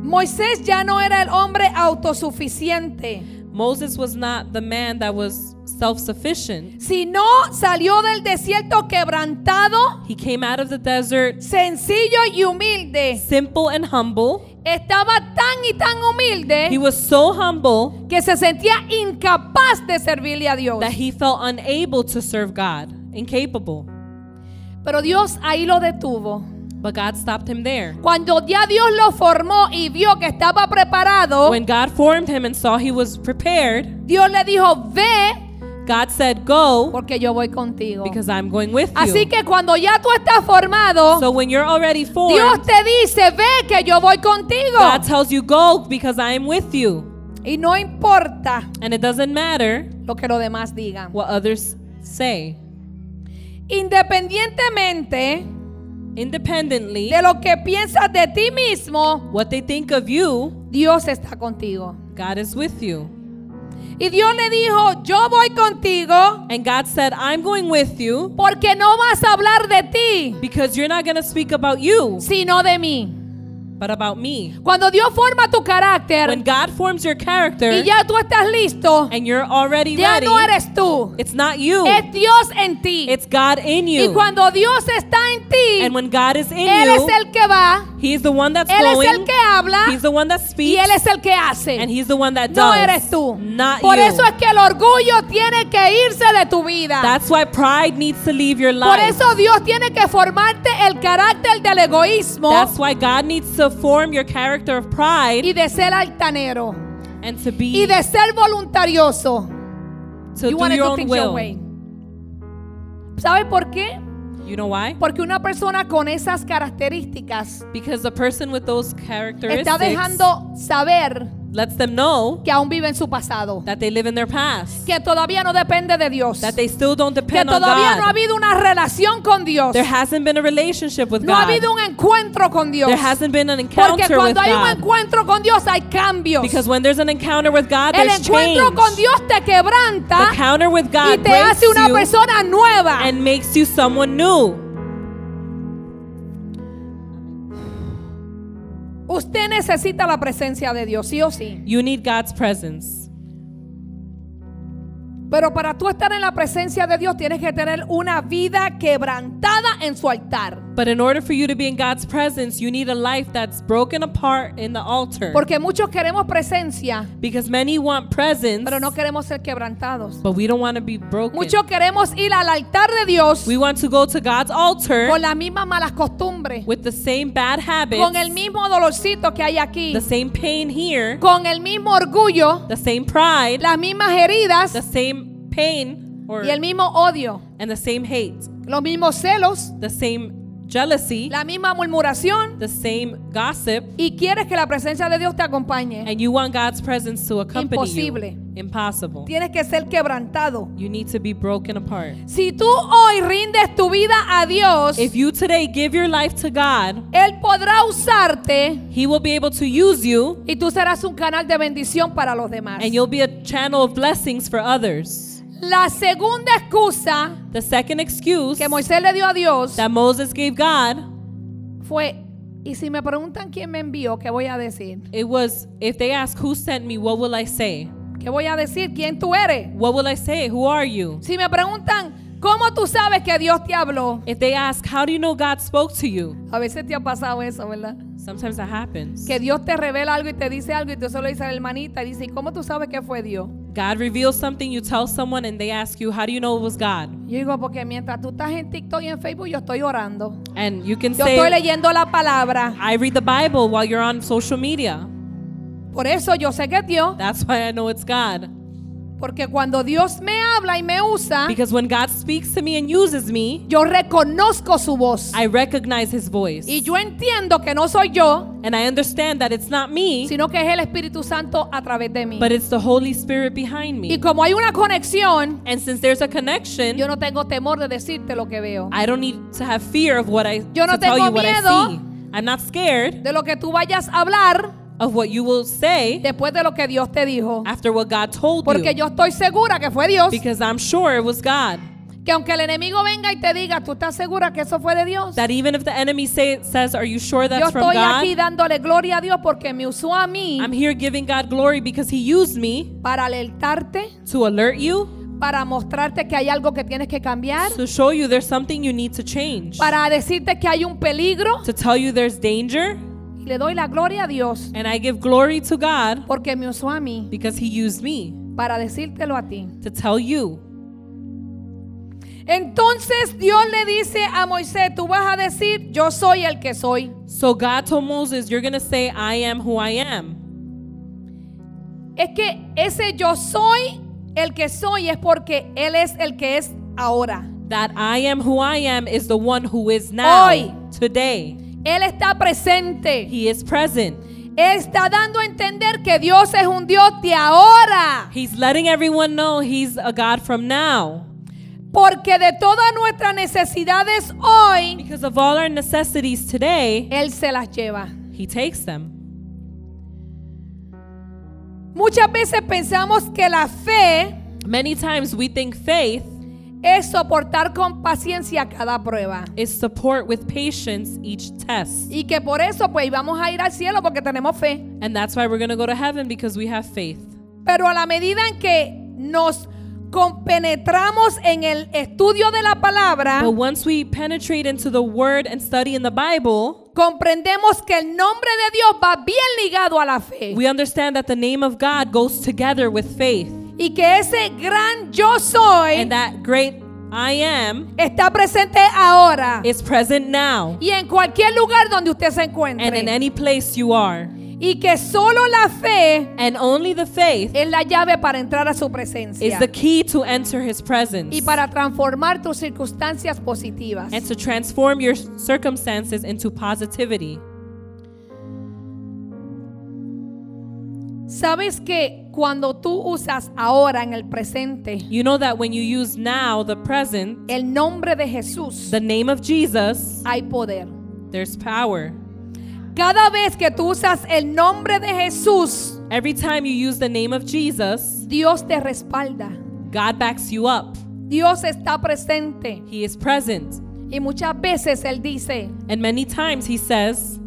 Speaker 1: Moisés ya no era el hombre autosuficiente,
Speaker 2: Moses was not the man that was self sufficient.
Speaker 1: sino salió del desierto quebrantado,
Speaker 2: He came out of the desert
Speaker 1: sencillo y humilde.
Speaker 2: simple and humble.
Speaker 1: Estaba tan y tan humilde He
Speaker 2: was so humble
Speaker 1: que se sentía incapaz de servirle a Dios.
Speaker 2: that he felt unable to serve God, incapable.
Speaker 1: Pero Dios ahí lo detuvo.
Speaker 2: But God stopped him there.
Speaker 1: Cuando ya Dios lo formó y vio que estaba preparado,
Speaker 2: When God formed him and saw he was prepared,
Speaker 1: Dios le dijo, ve
Speaker 2: God said, Go
Speaker 1: porque yo voy contigo.
Speaker 2: because I'm going with you.
Speaker 1: Así que cuando ya tú estás formado,
Speaker 2: So when you're already formed, Dios
Speaker 1: te dice, ve que yo voy contigo.
Speaker 2: God tells you, Go because I am with you.
Speaker 1: Y no importa
Speaker 2: And it doesn't matter
Speaker 1: lo que los demás digan.
Speaker 2: what others say.
Speaker 1: Independientemente
Speaker 2: Independently,
Speaker 1: de lo que piensas de ti mismo,
Speaker 2: what they think of you,
Speaker 1: Dios está contigo.
Speaker 2: God is with you.
Speaker 1: Y Dios le dijo, yo voy contigo
Speaker 2: And God said, I'm going with you
Speaker 1: porque no vas a hablar de ti,
Speaker 2: because you're not going to speak about you,
Speaker 1: sino de mí.
Speaker 2: But about me.
Speaker 1: Cuando Dios forma tu carácter
Speaker 2: When God forms your character
Speaker 1: y ya tú estás listo,
Speaker 2: and you're already
Speaker 1: ya
Speaker 2: ready,
Speaker 1: no eres tú,
Speaker 2: it's not you,
Speaker 1: es Dios en ti.
Speaker 2: it's God in
Speaker 1: Y
Speaker 2: you.
Speaker 1: cuando Dios está en ti,
Speaker 2: And when God is in
Speaker 1: Él es
Speaker 2: you,
Speaker 1: el que va,
Speaker 2: He's the one that's
Speaker 1: Él es el que habla
Speaker 2: He's the one that
Speaker 1: y
Speaker 2: speaks,
Speaker 1: Él es el que hace.
Speaker 2: and He's the one that
Speaker 1: No
Speaker 2: does.
Speaker 1: eres tú.
Speaker 2: Not
Speaker 1: Por
Speaker 2: you.
Speaker 1: eso es que el orgullo tiene que irse de tu vida.
Speaker 2: That's why pride needs to leave your
Speaker 1: Por
Speaker 2: life.
Speaker 1: eso Dios tiene que formarte el carácter del egoísmo
Speaker 2: That's why God needs to form your character of pride
Speaker 1: y de ser altanero
Speaker 2: and to
Speaker 1: y
Speaker 2: be
Speaker 1: de ser voluntarioso.
Speaker 2: to
Speaker 1: you
Speaker 2: do
Speaker 1: wanna
Speaker 2: your
Speaker 1: do
Speaker 2: own
Speaker 1: things your
Speaker 2: will.
Speaker 1: way. ¿Sabe por qué?
Speaker 2: You know why?
Speaker 1: Porque una persona con esas características
Speaker 2: Because the person with those
Speaker 1: está
Speaker 2: characteristics
Speaker 1: dejando saber
Speaker 2: lets them know
Speaker 1: que aún su pasado,
Speaker 2: that they live in their past,
Speaker 1: que todavía no depende de Dios,
Speaker 2: that they still don't
Speaker 1: que
Speaker 2: depend on
Speaker 1: todavía no ha
Speaker 2: God.
Speaker 1: habido una relación con Dios,
Speaker 2: There hasn't been a relationship with
Speaker 1: no ha
Speaker 2: God.
Speaker 1: habido un encuentro con Dios.
Speaker 2: There hasn't been an
Speaker 1: Porque
Speaker 2: encounter with
Speaker 1: cuando hay un
Speaker 2: God.
Speaker 1: encuentro con Dios hay cambios.
Speaker 2: Because when there's an encounter with God,
Speaker 1: El
Speaker 2: there's
Speaker 1: encuentro
Speaker 2: change.
Speaker 1: con Dios te quebranta
Speaker 2: The encounter with
Speaker 1: y
Speaker 2: God
Speaker 1: te
Speaker 2: breaks
Speaker 1: hace una
Speaker 2: you
Speaker 1: persona nueva.
Speaker 2: and makes you someone new.
Speaker 1: Usted necesita la presencia de Dios, sí o sí.
Speaker 2: You need God's presence.
Speaker 1: Pero para tú estar en la presencia de Dios tienes que tener una vida quebrantada en su altar.
Speaker 2: But in order for you to be in God's presence, you need a life that's broken apart in the altar.
Speaker 1: Porque muchos queremos presencia,
Speaker 2: Because many want presence,
Speaker 1: pero no queremos ser quebrantados.
Speaker 2: but we don't want to be broken.
Speaker 1: Muchos queremos ir al altar de Dios
Speaker 2: We want to go to God's altar
Speaker 1: con las mismas malas costumbres,
Speaker 2: with the same bad habits,
Speaker 1: con el mismo dolorcito que hay aquí,
Speaker 2: the same pain here,
Speaker 1: con el mismo orgullo,
Speaker 2: the same pride,
Speaker 1: las mismas heridas
Speaker 2: the same pain or
Speaker 1: y el mismo odio,
Speaker 2: and the same hate,
Speaker 1: los mismos celos,
Speaker 2: the same jealousy,
Speaker 1: la misma murmuración
Speaker 2: the same gossip,
Speaker 1: y quieres que la presencia de Dios te acompañe.
Speaker 2: and you want God's presence to accompany
Speaker 1: Imposible.
Speaker 2: you. Impossible.
Speaker 1: Tienes que ser quebrantado.
Speaker 2: You need to be broken apart.
Speaker 1: Si tú hoy rindes tu vida a Dios,
Speaker 2: If you today give your life to God,
Speaker 1: Él podrá usarte
Speaker 2: He will be able to use you
Speaker 1: y tú serás un canal de bendición para los demás.
Speaker 2: and you'll be a channel of blessings for others.
Speaker 1: La segunda excusa
Speaker 2: The second excuse
Speaker 1: que Moisés le dio a Dios
Speaker 2: that Moses gave God,
Speaker 1: fue, y si me preguntan quién me envió, ¿qué voy a decir?
Speaker 2: it was if they ask who sent me, what will I say?
Speaker 1: ¿Qué voy a decir? ¿Quién tú eres?
Speaker 2: What will I say? Who are you?
Speaker 1: Si me preguntan, ¿cómo tú sabes que Dios te habló?
Speaker 2: If they ask, how do you know God spoke to you?
Speaker 1: A veces te ha pasado eso, ¿verdad?
Speaker 2: Sometimes that happens.
Speaker 1: Que Dios te revela algo y te dice algo y tú solo dices a la hermanita y dice, ¿y cómo tú sabes que fue Dios?
Speaker 2: God reveals something, you tell someone, and they ask you, how do you know it was God?
Speaker 1: Yo digo, porque mientras tú estás en TikTok y en Facebook, yo estoy orando.
Speaker 2: And you can
Speaker 1: Yo estoy
Speaker 2: say,
Speaker 1: leyendo la palabra.
Speaker 2: I read the Bible while you're on social media.
Speaker 1: Por eso yo sé que es Dios.
Speaker 2: That's why I know it's God.
Speaker 1: Porque cuando Dios me habla y me usa,
Speaker 2: Because when God speaks to me and uses me,
Speaker 1: yo reconozco su voz.
Speaker 2: I recognize His voice.
Speaker 1: Y yo entiendo que no soy yo,
Speaker 2: And I understand that it's not me,
Speaker 1: sino que es el Espíritu Santo a través de mí.
Speaker 2: but it's the Holy Spirit behind
Speaker 1: Y
Speaker 2: me.
Speaker 1: como hay una conexión,
Speaker 2: And since there's a connection,
Speaker 1: yo no tengo temor de decirte lo que veo.
Speaker 2: I don't need to have fear of what I
Speaker 1: Yo no
Speaker 2: to tell
Speaker 1: tengo
Speaker 2: you what I
Speaker 1: miedo.
Speaker 2: see. I'm not scared
Speaker 1: De lo que tú vayas a hablar
Speaker 2: of what you will say
Speaker 1: después de lo que Dios te dijo.
Speaker 2: after what God told
Speaker 1: Porque
Speaker 2: you.
Speaker 1: yo estoy segura que fue Dios.
Speaker 2: Because I'm sure it was God.
Speaker 1: Que aunque el enemigo venga y te diga, ¿tú estás segura que eso fue de Dios?
Speaker 2: That even if the enemy say, says, Are you sure
Speaker 1: Yo
Speaker 2: that's from
Speaker 1: estoy aquí
Speaker 2: God?
Speaker 1: dándole gloria a Dios porque me usó a mí
Speaker 2: I'm here giving God glory because He used me
Speaker 1: para alertarte,
Speaker 2: to alert you,
Speaker 1: para mostrarte que hay algo que tienes que cambiar,
Speaker 2: to show you there's something you need to change,
Speaker 1: para decirte que hay un peligro.
Speaker 2: to tell you there's danger.
Speaker 1: Y le doy la gloria a Dios
Speaker 2: And I give glory to God
Speaker 1: porque me usó a mí
Speaker 2: because He used me
Speaker 1: para decírtelo a ti.
Speaker 2: to tell you.
Speaker 1: Entonces Dios le dice a Moisés, tú vas a decir, yo soy el que soy.
Speaker 2: So God told Moses, You're going to say, I am who I am.
Speaker 1: Es que ese yo soy el que soy es porque Él es el que es ahora.
Speaker 2: That I am who I am is the one who is now,
Speaker 1: Hoy.
Speaker 2: today.
Speaker 1: Él está presente.
Speaker 2: He is present.
Speaker 1: Está dando a entender que Dios es un Dios de ahora.
Speaker 2: He's letting everyone know He's a God from now.
Speaker 1: Porque de todas nuestras necesidades hoy,
Speaker 2: Because of all our necessities today,
Speaker 1: Él se las lleva.
Speaker 2: He takes them.
Speaker 1: Muchas veces pensamos que la fe
Speaker 2: Many times we think faith
Speaker 1: es soportar con paciencia cada prueba.
Speaker 2: is support with patience each test.
Speaker 1: Y que por eso pues vamos a ir al cielo porque tenemos fe.
Speaker 2: And that's why we're going to go to heaven because we have faith.
Speaker 1: Pero a la medida en que nos compenetramos en el estudio de la palabra,
Speaker 2: But once we penetrate into the word and study in the Bible,
Speaker 1: comprendemos que el nombre de Dios va bien ligado a la fe.
Speaker 2: we understand that the name of God goes together with faith.
Speaker 1: Y que ese gran yo soy
Speaker 2: And that great I am
Speaker 1: está presente ahora.
Speaker 2: is present now
Speaker 1: Y en cualquier lugar donde usted se
Speaker 2: and in
Speaker 1: encuentre.
Speaker 2: any place you are.
Speaker 1: Y que solo la fe
Speaker 2: And only the faith
Speaker 1: es la llave para entrar a su
Speaker 2: is
Speaker 1: presencia.
Speaker 2: the key to enter his presence
Speaker 1: Y para transformar tus circunstancias positivas.
Speaker 2: and to transform your circumstances into positivity.
Speaker 1: Sabes que cuando tú usas ahora en el presente
Speaker 2: You know that when you use now the present,
Speaker 1: el nombre de Jesús,
Speaker 2: the name of Jesus,
Speaker 1: hay poder.
Speaker 2: there's power.
Speaker 1: Cada vez que tú usas el nombre de Jesús,
Speaker 2: Every time you use the name of Jesus,
Speaker 1: Dios te respalda.
Speaker 2: God backs you up.
Speaker 1: Dios está presente.
Speaker 2: He is present.
Speaker 1: Y muchas veces Él dice,
Speaker 2: And many times he says,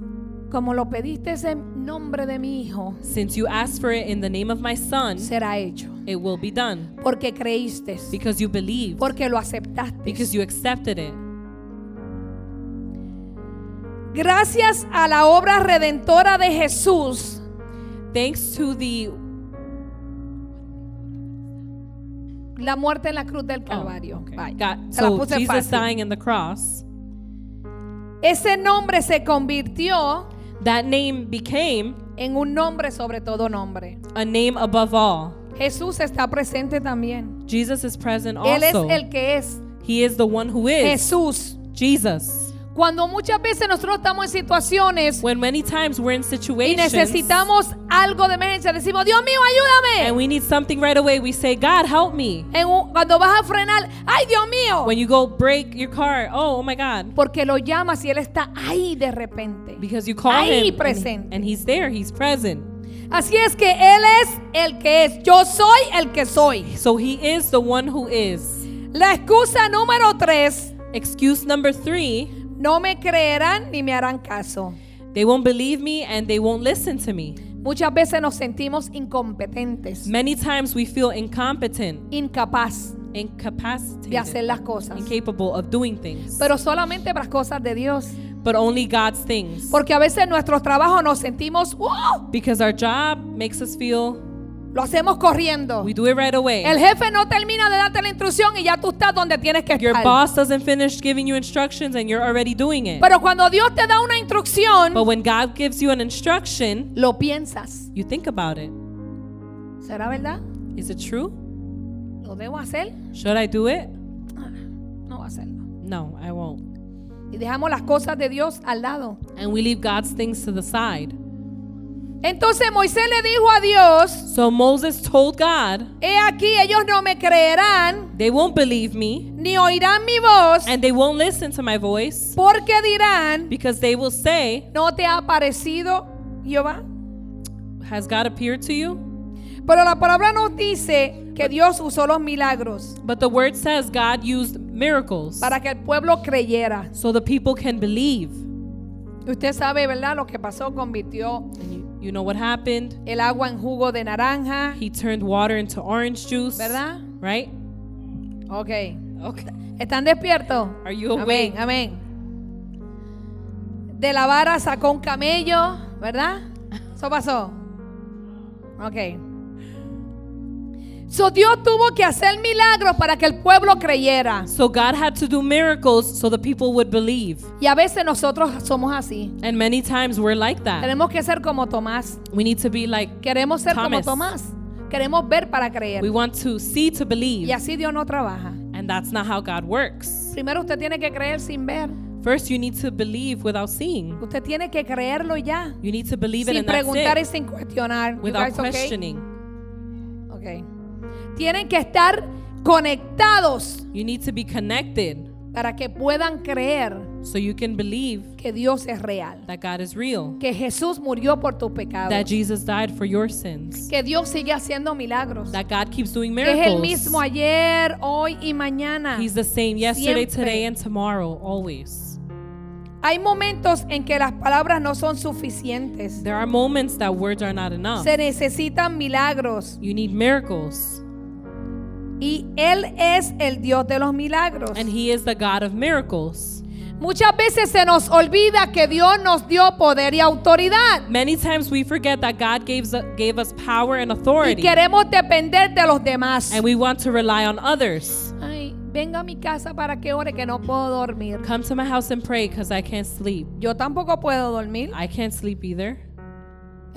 Speaker 1: como lo pediste en nombre de mi Hijo,
Speaker 2: Since you asked for it in the name of my son,
Speaker 1: será hecho.
Speaker 2: it will be done.
Speaker 1: Porque creíste.
Speaker 2: Because you believed,
Speaker 1: Porque lo aceptaste.
Speaker 2: because you accepted it.
Speaker 1: Gracias a la obra redentora de Jesús,
Speaker 2: Thanks to the
Speaker 1: la muerte en la cruz del
Speaker 2: oh,
Speaker 1: Calvario.
Speaker 2: okay.
Speaker 1: Bye.
Speaker 2: God-
Speaker 1: Se la
Speaker 2: so
Speaker 1: puse
Speaker 2: Jesus
Speaker 1: fácil.
Speaker 2: dying on the cross,
Speaker 1: Ese nombre se convirtió
Speaker 2: that name became
Speaker 1: en un nombre sobre todo nombre.
Speaker 2: a name above all.
Speaker 1: Jesús está presente también.
Speaker 2: Jesus is present
Speaker 1: Él es
Speaker 2: also.
Speaker 1: el que es.
Speaker 2: He is the one who is
Speaker 1: Jesús.
Speaker 2: Jesus.
Speaker 1: Cuando muchas veces nosotros estamos en situaciones
Speaker 2: When many times we're in
Speaker 1: y
Speaker 2: situations
Speaker 1: necesitamos algo de emergencia, decimos, Dios mío, ayúdame.
Speaker 2: and we need something right away, we say, God, help me.
Speaker 1: En un- cuando vas a frenar, ay Dios mío.
Speaker 2: When you go break your car, oh, oh my God.
Speaker 1: Porque lo llamas y Él está ahí de repente.
Speaker 2: Because you call
Speaker 1: Ahí
Speaker 2: him and-
Speaker 1: presente.
Speaker 2: and he's there, he's present.
Speaker 1: Así es que Él es el que es. Yo soy el que soy.
Speaker 2: So he is the one who is.
Speaker 1: La excusa número tres,
Speaker 2: Excuse number three,
Speaker 1: no me creerán ni me harán caso.
Speaker 2: they won't believe me and they won't listen to me.
Speaker 1: Muchas veces nos sentimos incompetentes,
Speaker 2: Many times we feel incompetent,
Speaker 1: incapaz de hacer
Speaker 2: incapacitated,
Speaker 1: las cosas.
Speaker 2: incapable of doing things,
Speaker 1: Pero solamente para las cosas de Dios.
Speaker 2: but only God's things.
Speaker 1: Porque a veces en nuestros trabajos nos sentimos, ¡wow!
Speaker 2: Because our job makes us feel
Speaker 1: Lo hacemos corriendo.
Speaker 2: we do it right away.
Speaker 1: El jefe no termina de darte la instrucción y ya tú estás donde tienes que
Speaker 2: Your
Speaker 1: estar.
Speaker 2: boss doesn't finish giving you instructions and you're already doing it.
Speaker 1: Pero cuando Dios te da una instrucción,
Speaker 2: But when God gives you an instruction,
Speaker 1: lo piensas.
Speaker 2: you think about it.
Speaker 1: ¿Será verdad?
Speaker 2: Is it true?
Speaker 1: ¿Lo debo hacer?
Speaker 2: Should I do it?
Speaker 1: No hacerlo.
Speaker 2: No, I won't.
Speaker 1: Y dejamos las cosas de Dios al lado.
Speaker 2: And we leave God's things to the side.
Speaker 1: Entonces Moisés le dijo a Dios,
Speaker 2: So Moses told God,
Speaker 1: he aquí ellos no me creerán
Speaker 2: They won't believe me
Speaker 1: ni oirán mi voz
Speaker 2: and they won't listen to my voice
Speaker 1: porque dirán,
Speaker 2: because they will say,
Speaker 1: ¿no te ha parecido Jehová?
Speaker 2: Has God appeared to you?
Speaker 1: Pero la palabra nos dice que Dios usó los milagros
Speaker 2: But the word says God used miracles
Speaker 1: para que el pueblo creyera.
Speaker 2: so the people can believe.
Speaker 1: Usted sabe, ¿verdad? Lo que pasó convirtió
Speaker 2: you, know what happened?
Speaker 1: el agua en jugo de naranja,
Speaker 2: He turned water into orange juice.
Speaker 1: ¿verdad?
Speaker 2: Right?
Speaker 1: Ok.
Speaker 2: Okay.
Speaker 1: ¿Están despiertos?
Speaker 2: Are you awake?
Speaker 1: amén. De la vara sacó un camello, ¿verdad? Eso pasó. Ok. So Dios tuvo que hacer milagros para que el pueblo creyera.
Speaker 2: So God had to do miracles so the people would believe.
Speaker 1: Y a veces nosotros somos así.
Speaker 2: And many times we're like that.
Speaker 1: Tenemos que ser como Tomás.
Speaker 2: We need to be like,
Speaker 1: Queremos ser como
Speaker 2: Thomas.
Speaker 1: Tomás. Queremos ver para creer.
Speaker 2: we want to see to believe.
Speaker 1: Y así Dios no trabaja.
Speaker 2: And that's not how God works.
Speaker 1: Primero usted tiene que creer sin ver.
Speaker 2: First, you need to believe without seeing.
Speaker 1: Usted tiene que creerlo y ya.
Speaker 2: You need to believe it
Speaker 1: Sin
Speaker 2: and that's
Speaker 1: preguntar y
Speaker 2: it.
Speaker 1: sin cuestionar.
Speaker 2: Without
Speaker 1: guys okay?
Speaker 2: questioning.
Speaker 1: Tienen que estar conectados
Speaker 2: You need to be connected
Speaker 1: para que puedan creer
Speaker 2: so you can believe
Speaker 1: que Dios es real,
Speaker 2: that God is real,
Speaker 1: que Jesús murió por tus pecados,
Speaker 2: that Jesus died for your sins,
Speaker 1: que Dios sigue haciendo milagros,
Speaker 2: that God keeps doing
Speaker 1: que es el
Speaker 2: miracles.
Speaker 1: mismo ayer, hoy y mañana.
Speaker 2: He's the same yesterday,
Speaker 1: Siempre.
Speaker 2: today, and tomorrow, always.
Speaker 1: Hay momentos en que las palabras no son suficientes.
Speaker 2: There are moments that words are not enough.
Speaker 1: Se necesitan milagros.
Speaker 2: You need miracles.
Speaker 1: Y Él es el Dios de los milagros.
Speaker 2: And He is the God of miracles.
Speaker 1: Muchas veces se nos olvida que Dios nos dio poder y autoridad.
Speaker 2: Many times we forget that God gave, us- gave us power and
Speaker 1: Y
Speaker 2: authority,
Speaker 1: queremos depender de los demás.
Speaker 2: and we want to rely on others.
Speaker 1: Ay, venga a mi casa para que ore que no puedo dormir.
Speaker 2: Come to my house and pray because I can't sleep.
Speaker 1: Yo tampoco puedo dormir.
Speaker 2: I can't sleep either.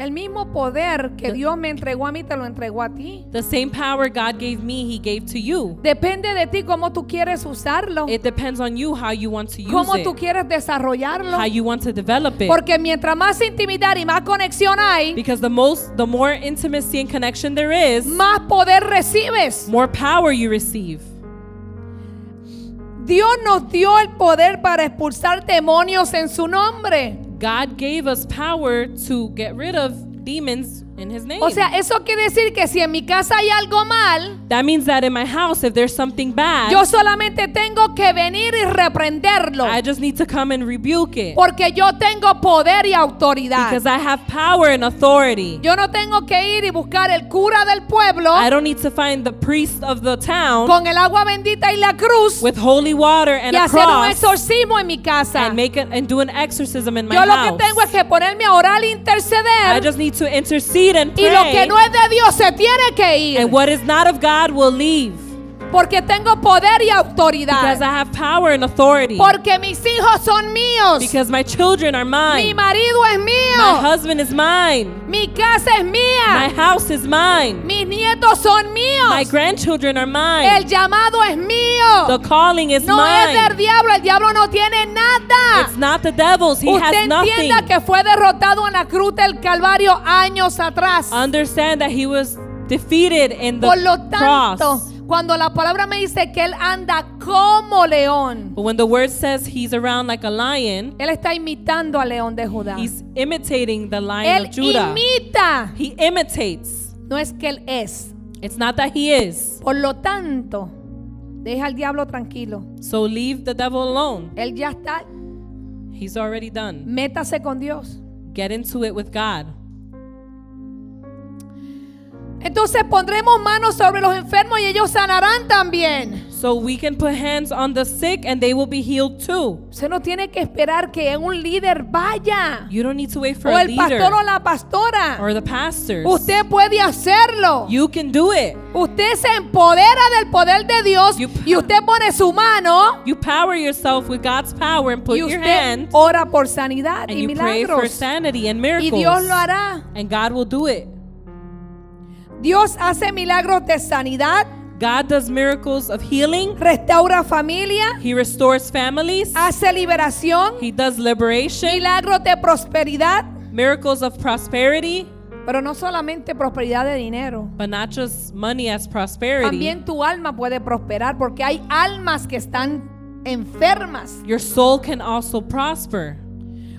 Speaker 1: El mismo poder que Dios me entregó a mí te lo entregó a ti.
Speaker 2: The same power God gave me, He gave to you.
Speaker 1: Depende de ti cómo tú quieres usarlo,
Speaker 2: It depends on you how you want to use
Speaker 1: cómo
Speaker 2: it,
Speaker 1: tú quieres desarrollarlo.
Speaker 2: how you want to develop it.
Speaker 1: Porque mientras más intimidad y más conexión hay,
Speaker 2: Because the most, the more intimacy and connection there is,
Speaker 1: más poder recibes.
Speaker 2: more power you receive.
Speaker 1: Dios nos dio el poder para expulsar demonios en su nombre.
Speaker 2: God gave us power to get rid of demons in His name.
Speaker 1: O sea, eso quiere decir que si en mi casa hay algo mal,
Speaker 2: that means that in my house, if there's something bad,
Speaker 1: yo solamente tengo que venir y reprenderlo.
Speaker 2: I just need to come and rebuke it.
Speaker 1: Porque yo tengo poder y autoridad.
Speaker 2: Because I have power and authority.
Speaker 1: Yo no tengo que ir y buscar el cura del pueblo
Speaker 2: I don't need to find the priest of the town
Speaker 1: con el agua bendita y la cruz
Speaker 2: with holy water and
Speaker 1: y
Speaker 2: a
Speaker 1: hacer un
Speaker 2: cross
Speaker 1: exorcismo en mi casa.
Speaker 2: and make it and do an exorcism in my
Speaker 1: Yo lo que
Speaker 2: house.
Speaker 1: tengo es que ponerme a orar e
Speaker 2: I
Speaker 1: interceder
Speaker 2: just need to intercede and
Speaker 1: y lo que no es de Dios se tiene que ir
Speaker 2: and what is not of God will leave.
Speaker 1: Porque tengo poder y
Speaker 2: Because
Speaker 1: autoridad.
Speaker 2: I have power and authority.
Speaker 1: Porque mis hijos son míos.
Speaker 2: Because my children are
Speaker 1: Mi
Speaker 2: mine.
Speaker 1: marido es
Speaker 2: My
Speaker 1: mío.
Speaker 2: husband is mine.
Speaker 1: Mi casa es
Speaker 2: My
Speaker 1: mía.
Speaker 2: house is mine.
Speaker 1: Mis nietos son
Speaker 2: My
Speaker 1: míos.
Speaker 2: grandchildren are
Speaker 1: El
Speaker 2: mine.
Speaker 1: llamado es mío.
Speaker 2: The calling is
Speaker 1: No es del
Speaker 2: mine.
Speaker 1: diablo. El diablo no tiene nada.
Speaker 2: It's not the devil's. He
Speaker 1: Usted
Speaker 2: has nothing.
Speaker 1: entienda que fue derrotado en la cruz del Calvario años atrás.
Speaker 2: Understand that he was defeated in the
Speaker 1: Por lo tanto,
Speaker 2: cross.
Speaker 1: Cuando la palabra me dice que él anda como león,
Speaker 2: But when the word says he's around like a lion,
Speaker 1: él está imitando al león de Judá.
Speaker 2: he's imitating the lion
Speaker 1: Él
Speaker 2: of Judah.
Speaker 1: imita.
Speaker 2: He imitates.
Speaker 1: No es que él es.
Speaker 2: It's not that he is.
Speaker 1: Por lo tanto, deja al diablo tranquilo.
Speaker 2: So leave the devil alone.
Speaker 1: Él ya está.
Speaker 2: He's already done.
Speaker 1: Métase con Dios.
Speaker 2: Get into it with God.
Speaker 1: Entonces pondremos manos sobre los enfermos y ellos sanarán también.
Speaker 2: So we can put hands on the sick and they will be healed too.
Speaker 1: Usted no tiene que esperar que un líder vaya.
Speaker 2: You don't need to wait for
Speaker 1: O
Speaker 2: a
Speaker 1: el pastor o
Speaker 2: leader
Speaker 1: la pastora.
Speaker 2: or the pastors.
Speaker 1: Usted puede hacerlo.
Speaker 2: You can do it.
Speaker 1: Usted se empodera del poder de Dios
Speaker 2: You-
Speaker 1: y usted pone su mano
Speaker 2: You power yourself with God's power and put
Speaker 1: y
Speaker 2: your
Speaker 1: usted
Speaker 2: hand
Speaker 1: ora por sanidad
Speaker 2: and
Speaker 1: y
Speaker 2: you pray for sanity and
Speaker 1: Y
Speaker 2: miracles.
Speaker 1: Dios lo hará.
Speaker 2: And God will do it.
Speaker 1: Dios hace milagros de sanidad,
Speaker 2: God does miracles of healing.
Speaker 1: restaura familia,
Speaker 2: He restores families.
Speaker 1: hace liberación,
Speaker 2: He does liberation,
Speaker 1: milagros de prosperidad,
Speaker 2: miracles of prosperity,
Speaker 1: pero no solamente prosperidad de dinero.
Speaker 2: but not just money as prosperity.
Speaker 1: También tu alma puede prosperar porque hay almas que están enfermas.
Speaker 2: Your soul can also prosper.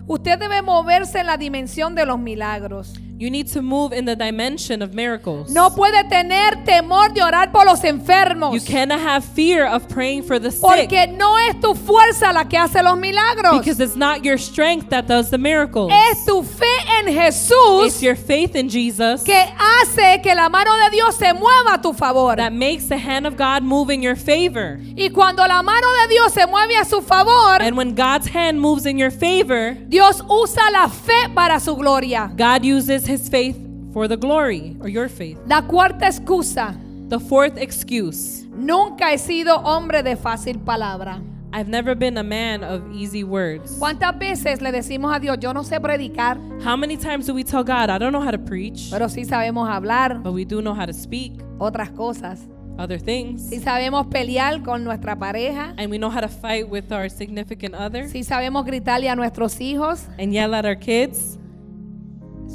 Speaker 1: Usted debe moverse en la dimensión de los milagros.
Speaker 2: You need to move in the dimension of miracles.
Speaker 1: No puede tener temor de orar por los enfermos.
Speaker 2: You cannot have fear of praying for the sick
Speaker 1: Porque no es tu fuerza la que hace los milagros.
Speaker 2: because it's not your strength that does the miracles.
Speaker 1: Es tu fe en Jesús
Speaker 2: It's your faith in Jesus
Speaker 1: que hace que la mano de Dios se mueva a tu favor.
Speaker 2: that makes the hand of God move in your favor.
Speaker 1: Y cuando la mano de Dios se mueve a su favor,
Speaker 2: And when God's hand moves in your favor,
Speaker 1: Dios usa la fe para su gloria.
Speaker 2: God uses his faith for the glory or your faith.
Speaker 1: La cuarta excusa.
Speaker 2: The fourth excuse
Speaker 1: Nunca he sido hombre de fácil palabra.
Speaker 2: I've never been a man of easy words.
Speaker 1: ¿Cuántas veces le decimos a Dios, yo no sé predicar,
Speaker 2: How many times do we tell God, I don't know how to preach,
Speaker 1: pero sí sabemos hablar
Speaker 2: but we do know how to speak
Speaker 1: otras cosas?
Speaker 2: other things?
Speaker 1: Sí sabemos pelear con nuestra pareja.
Speaker 2: And we know how to fight with our significant other
Speaker 1: Sí sabemos gritarle a nuestros hijos.
Speaker 2: and yell at our kids.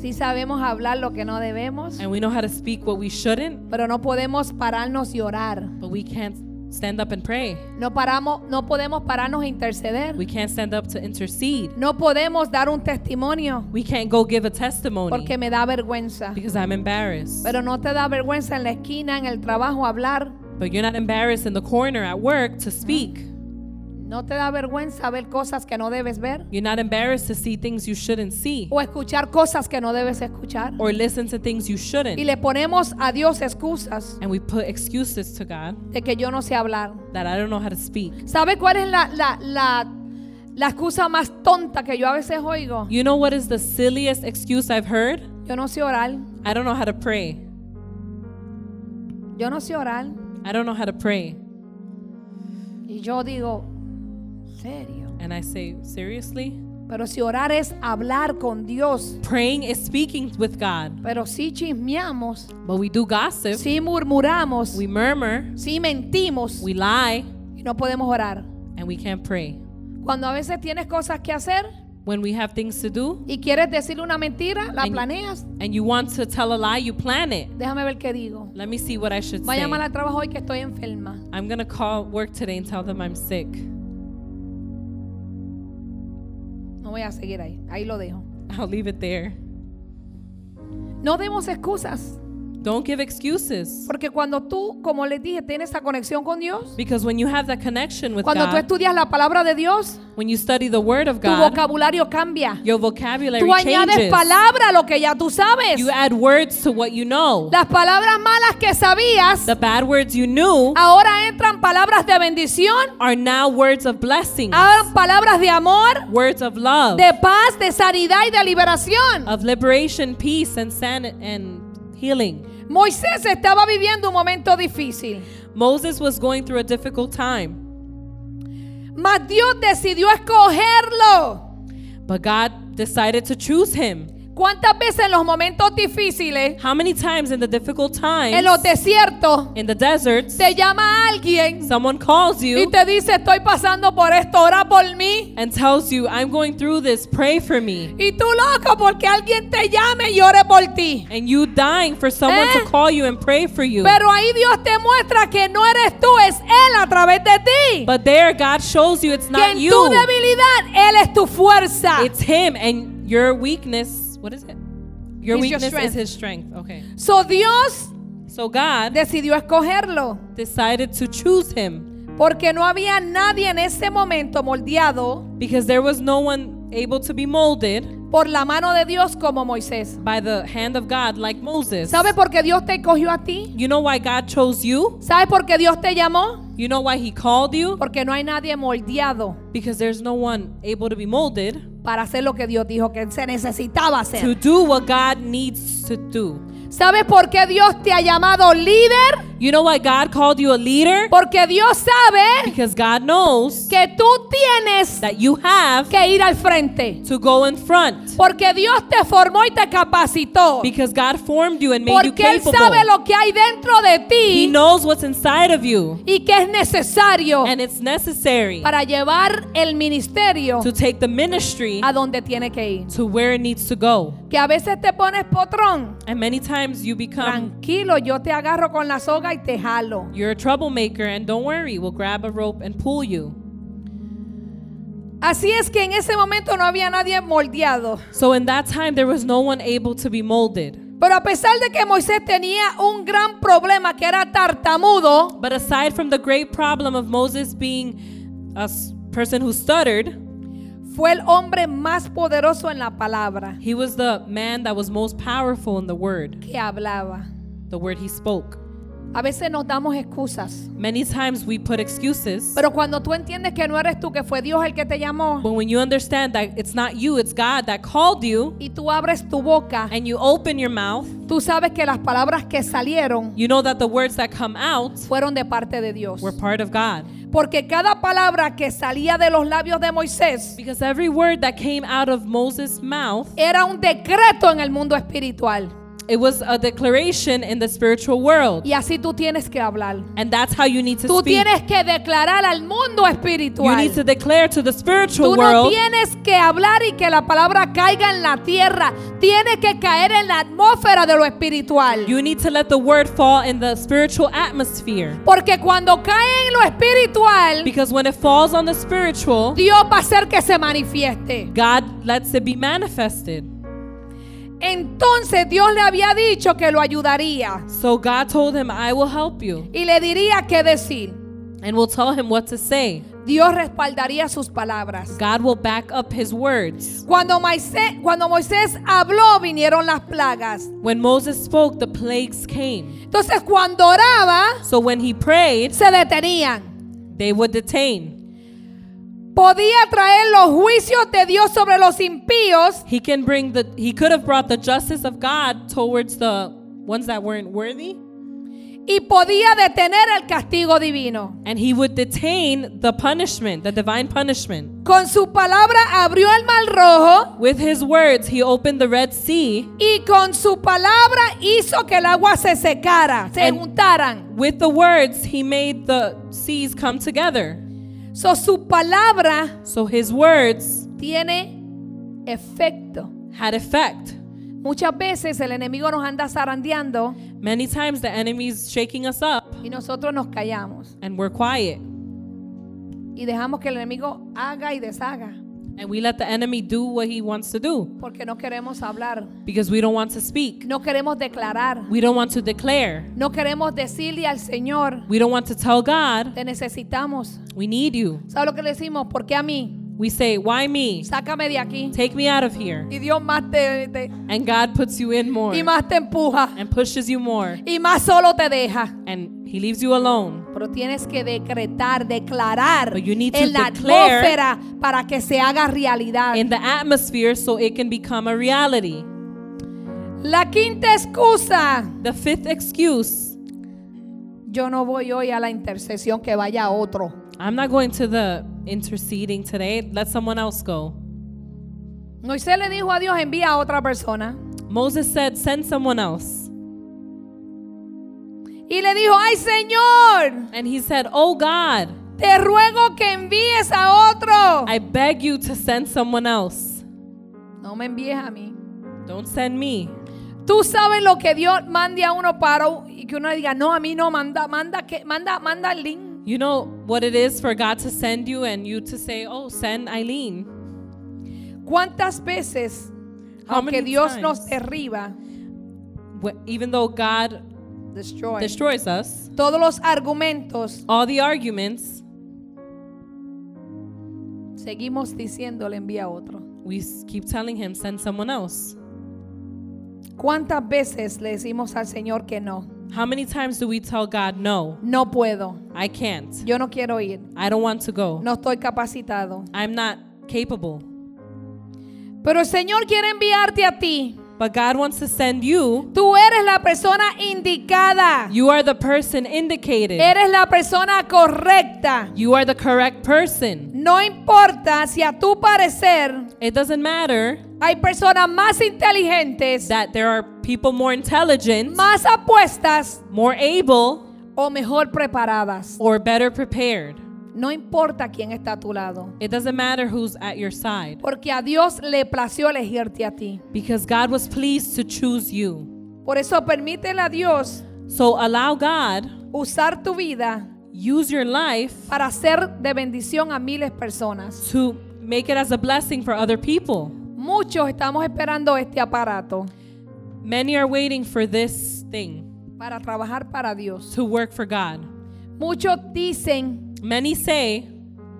Speaker 1: Sí sabemos hablar lo que no debemos.
Speaker 2: And we know how to speak what we shouldn't,
Speaker 1: Pero no podemos pararnos y orar.
Speaker 2: but we can't stand up and pray.
Speaker 1: No paramos, no podemos pararnos a interceder.
Speaker 2: We can't stand up to intercede.
Speaker 1: No podemos dar un testimonio
Speaker 2: We can't go give a testimony
Speaker 1: porque me da vergüenza.
Speaker 2: because I'm embarrassed.
Speaker 1: Pero no te da vergüenza en la esquina, en el trabajo hablar.
Speaker 2: But you're not embarrassed in the corner at work to speak.
Speaker 1: No te da vergüenza ver cosas que no debes ver
Speaker 2: You're not embarrassed to see things you shouldn't see
Speaker 1: o escuchar cosas que no debes escuchar.
Speaker 2: or listen to things you
Speaker 1: Y
Speaker 2: shouldn't.
Speaker 1: le ponemos a Dios excusas
Speaker 2: And we put excuses to God
Speaker 1: de que yo no sé hablar.
Speaker 2: that I don't know how to speak.
Speaker 1: ¿Sabe cuál es la, la, la, la excusa más tonta que yo a veces oigo?
Speaker 2: You know what is the silliest excuse I've heard?
Speaker 1: Yo no sé orar.
Speaker 2: I don't know how to pray.
Speaker 1: Yo no sé orar.
Speaker 2: I don't know how to pray.
Speaker 1: Y yo digo, ¿serio?
Speaker 2: And I say, seriously?
Speaker 1: Pero si orar es hablar con Dios,
Speaker 2: Praying is speaking with God.
Speaker 1: pero si chismeamos,
Speaker 2: But we do gossip,
Speaker 1: si murmuramos,
Speaker 2: we murmur,
Speaker 1: si mentimos
Speaker 2: we lie,
Speaker 1: y no podemos orar.
Speaker 2: and we can't pray.
Speaker 1: Cuando a veces tienes cosas que hacer
Speaker 2: When we have things to do
Speaker 1: y quieres decirle una mentira, la
Speaker 2: And-
Speaker 1: planeas.
Speaker 2: and you want to tell a lie, you plan it.
Speaker 1: Déjame ver qué digo.
Speaker 2: Let me see what I should
Speaker 1: Voy a llamar al trabajo hoy que estoy enferma.
Speaker 2: I'm going to call work today and tell them I'm sick.
Speaker 1: No voy a seguir ahí. Ahí lo dejo.
Speaker 2: I'll leave it there.
Speaker 1: No demos excusas.
Speaker 2: Don't give excuses.
Speaker 1: Porque cuando tú, como les dije, tienes esa conexión con Dios,
Speaker 2: Because when you have that connection with
Speaker 1: cuando tú
Speaker 2: God,
Speaker 1: estudias la palabra de Dios,
Speaker 2: when you study the Word of
Speaker 1: tu
Speaker 2: God,
Speaker 1: vocabulario cambia.
Speaker 2: your vocabulary
Speaker 1: Tú añades
Speaker 2: changes.
Speaker 1: palabra a lo que ya tú sabes.
Speaker 2: You add words to what you know.
Speaker 1: Las palabras malas que sabías,
Speaker 2: The bad words you knew
Speaker 1: ahora entran palabras de bendición,
Speaker 2: are now words of blessing,
Speaker 1: ahora palabras de amor,
Speaker 2: words of love,
Speaker 1: de paz, de sanidad y de liberación.
Speaker 2: of liberation, peace, and san- and healing.
Speaker 1: Moisés estaba viviendo un momento difícil,
Speaker 2: Moses was going through a difficult time,
Speaker 1: mas Dios decidió escogerlo.
Speaker 2: but God decided to choose him.
Speaker 1: ¿Cuántas veces en los momentos difíciles,
Speaker 2: How many times in the difficult
Speaker 1: en los
Speaker 2: times,
Speaker 1: desiertos,
Speaker 2: in the deserts,
Speaker 1: te llama alguien
Speaker 2: someone calls
Speaker 1: y
Speaker 2: you
Speaker 1: te dice, estoy pasando por esto, ora por mí?
Speaker 2: and tells you, I'm going through this, pray for me.
Speaker 1: Y tú loco porque alguien te llame y ore por ti.
Speaker 2: And you dying for someone
Speaker 1: Eh.
Speaker 2: to call you and pray for you.
Speaker 1: Pero ahí Dios te muestra que no eres tú, es Él a través de ti.
Speaker 2: But there, God shows you it's
Speaker 1: que
Speaker 2: not
Speaker 1: tu
Speaker 2: you.
Speaker 1: debilidad Él es tu fuerza.
Speaker 2: It's Him and your weakness. What is it? Your
Speaker 1: He's your
Speaker 2: weakness is. His strength. Okay.
Speaker 1: So Dios
Speaker 2: So God
Speaker 1: decidió escogerlo
Speaker 2: decided to choose him
Speaker 1: porque no había nadie en ese momento moldeado
Speaker 2: because there was no one able to be molded
Speaker 1: por la mano de Dios como Moisés.
Speaker 2: by the hand of God like Moses.
Speaker 1: ¿Sabe por qué Dios te escogió a ti?
Speaker 2: You know why God chose you?
Speaker 1: ¿Sabe por qué Dios te llamó?
Speaker 2: You know why He called you?
Speaker 1: Porque no hay nadie moldeado
Speaker 2: Because there's no one able to be molded
Speaker 1: para hacer lo que Dios dijo que se necesitaba
Speaker 2: to
Speaker 1: hacer.
Speaker 2: do what God needs to do.
Speaker 1: ¿Sabe por qué Dios te ha llamado líder?
Speaker 2: You know why God called you a leader?
Speaker 1: Porque Dios sabe
Speaker 2: Because God knows
Speaker 1: que tú tienes
Speaker 2: that you have
Speaker 1: que ir al frente.
Speaker 2: to go in front.
Speaker 1: Porque Dios te formó y te capacitó.
Speaker 2: Because God formed you and made you
Speaker 1: Porque Él
Speaker 2: capable.
Speaker 1: sabe lo que hay dentro de
Speaker 2: He
Speaker 1: ti
Speaker 2: knows what's inside of you.
Speaker 1: y que es necesario
Speaker 2: And it's necessary
Speaker 1: para llevar el ministerio
Speaker 2: to take the ministry
Speaker 1: a donde tiene que ir.
Speaker 2: to where it needs to go.
Speaker 1: Que a veces te pones potrón.
Speaker 2: And many times you become
Speaker 1: Tranquilo, yo te agarro con la soga y te jalo.
Speaker 2: you're a troublemaker and don't worry, we'll grab a rope and pull you.
Speaker 1: Así es que en ese momento no había nadie moldeado.
Speaker 2: So in that time there was no one able to be molded.
Speaker 1: Pero a pesar de que Moisés tenía un gran problema que era tartamudo,
Speaker 2: But aside from the great problem of Moses being a s- person who stuttered,
Speaker 1: fue el hombre más poderoso en la palabra
Speaker 2: he was the man that was most powerful in the word,
Speaker 1: que hablaba.
Speaker 2: the word he spoke.
Speaker 1: A veces nos damos excusas.
Speaker 2: Many times we put excuses.
Speaker 1: Pero cuando tú entiendes que no eres tú, que fue Dios el que te llamó,
Speaker 2: But when you understand that it's not you, it's God that called you,
Speaker 1: y tú abres tu boca,
Speaker 2: and you open your mouth,
Speaker 1: tú sabes que las palabras que salieron
Speaker 2: you know that the words that come out
Speaker 1: fueron de parte de Dios.
Speaker 2: were part of God.
Speaker 1: Porque cada palabra que salía de los labios de Moisés
Speaker 2: Because every word that came out of Moses' mouth
Speaker 1: era un decreto en el mundo espiritual.
Speaker 2: It was a declaration in the spiritual world.
Speaker 1: Y así tú tienes que hablar.
Speaker 2: And that's how you need to
Speaker 1: Tú
Speaker 2: speak.
Speaker 1: tienes que declarar al mundo espiritual.
Speaker 2: You need to declare to the spiritual
Speaker 1: Tú no
Speaker 2: world.
Speaker 1: tienes que hablar y que la palabra caiga en la tierra. Tiene que caer en la atmósfera de lo espiritual.
Speaker 2: You need to let the word fall in the spiritual atmosphere.
Speaker 1: Porque cuando cae en lo espiritual,
Speaker 2: Because when it falls on the spiritual,
Speaker 1: Dios va a hacer que se manifieste.
Speaker 2: God lets it be manifested.
Speaker 1: Entonces Dios le había dicho que lo ayudaría
Speaker 2: So God told him, I will help you.
Speaker 1: y le diría qué decir.
Speaker 2: And will tell him what to say.
Speaker 1: Dios respaldaría sus palabras.
Speaker 2: God will back up his words.
Speaker 1: Cuando Moisés, cuando Moisés habló, vinieron las plagas.
Speaker 2: When Moses spoke, the plagues came.
Speaker 1: Entonces cuando oraba,
Speaker 2: So when he prayed,
Speaker 1: se detenían.
Speaker 2: they would detain.
Speaker 1: Podía traer los juicios de Dios sobre los impíos
Speaker 2: He can bring the he could have brought the justice of God towards the ones that weren't worthy.
Speaker 1: y podía detener el castigo divino.
Speaker 2: And he would detain the punishment, the divine punishment.
Speaker 1: Con su palabra abrió el mar rojo
Speaker 2: With his words, he opened the Red Sea.
Speaker 1: y con su palabra hizo que el agua se secara, se
Speaker 2: And-
Speaker 1: juntaran.
Speaker 2: With the words, he made the seas come together.
Speaker 1: So, su palabra
Speaker 2: So his words
Speaker 1: tiene efecto.
Speaker 2: had effect.
Speaker 1: Muchas veces el enemigo nos anda zarandeando
Speaker 2: Many times the enemy's shaking us up
Speaker 1: y nosotros nos callamos
Speaker 2: and we're quiet.
Speaker 1: y dejamos que el enemigo haga y deshaga
Speaker 2: And we let the enemy do what he wants to do
Speaker 1: porque no queremos hablar,
Speaker 2: because we don't want to speak.
Speaker 1: no queremos declarar,
Speaker 2: We don't want to declare.
Speaker 1: no queremos decirle al Señor,
Speaker 2: We don't want to tell God,
Speaker 1: te necesitamos.
Speaker 2: we need you.
Speaker 1: ¿Sabes lo que le decimos? ¿Por qué a mí?
Speaker 2: We say, why me?
Speaker 1: Sácame de aquí.
Speaker 2: Take me out of here.
Speaker 1: Y Dios más te, te-
Speaker 2: And God puts you in more
Speaker 1: y más te empuja
Speaker 2: and pushes you more.
Speaker 1: y más solo te deja.
Speaker 2: And he leaves you alone.
Speaker 1: Pero tienes que decretar, declarar
Speaker 2: But you need to
Speaker 1: en la
Speaker 2: declare
Speaker 1: atmósfera para que se haga realidad.
Speaker 2: in the atmosphere so it can become a reality.
Speaker 1: La quinta excusa.
Speaker 2: The fifth excuse
Speaker 1: Yo no voy hoy a la intercesión que vaya otro.
Speaker 2: I'm not going to the interceding today. Let someone else go.
Speaker 1: Moisés le dijo a Dios, envía a otra persona.
Speaker 2: Moses said, Send someone else.
Speaker 1: Y le dijo, ay Señor,
Speaker 2: And he said, Oh God,
Speaker 1: te ruego que envíes a otro.
Speaker 2: I beg you to send someone else.
Speaker 1: No me envíes a mí.
Speaker 2: Don't send me.
Speaker 1: Tú sabes lo que Dios mande a uno para y que uno le diga, no, a mí no, manda, manda, que, manda, manda el link.
Speaker 2: You know what it is for God to send you and you to say, Oh, send Eileen.
Speaker 1: ¿Cuántas veces,
Speaker 2: How
Speaker 1: aunque Dios nos
Speaker 2: times?
Speaker 1: derriba,
Speaker 2: Wh- Even though God
Speaker 1: destroy,
Speaker 2: destroys us,
Speaker 1: todos los argumentos,
Speaker 2: all the arguments,
Speaker 1: seguimos diciéndole envía otro.
Speaker 2: we keep telling him, Send someone else.
Speaker 1: ¿Cuántas veces le decimos al Señor que no?
Speaker 2: How many times do we tell God, No,
Speaker 1: No puedo,
Speaker 2: I can't.
Speaker 1: yo no quiero ir,
Speaker 2: I don't want to go.
Speaker 1: no estoy capacitado.
Speaker 2: I'm not capable.
Speaker 1: Pero el Señor quiere enviarte a ti.
Speaker 2: But God wants to send you.
Speaker 1: Tú eres la persona indicada.
Speaker 2: You are the person indicated.
Speaker 1: Eres la persona correcta.
Speaker 2: You are the correct person.
Speaker 1: No importa si a tu parecer
Speaker 2: It doesn't matter
Speaker 1: hay personas más inteligentes,
Speaker 2: that there are people more intelligent,
Speaker 1: más apuestas
Speaker 2: more able,
Speaker 1: o mejor preparadas.
Speaker 2: or better prepared.
Speaker 1: No importa quién está a tu lado.
Speaker 2: It doesn't matter who's at your side
Speaker 1: Porque a Dios le plació elegirte a ti.
Speaker 2: because God was pleased to choose you.
Speaker 1: Por eso permítele a Dios
Speaker 2: So allow God
Speaker 1: usar tu vida
Speaker 2: use your life
Speaker 1: para ser de bendición a miles de personas.
Speaker 2: to make it as a blessing for other people.
Speaker 1: Muchos estamos esperando este aparato
Speaker 2: Many are waiting for this thing
Speaker 1: para trabajar para Dios.
Speaker 2: to work for God.
Speaker 1: Muchos dicen,
Speaker 2: Many say,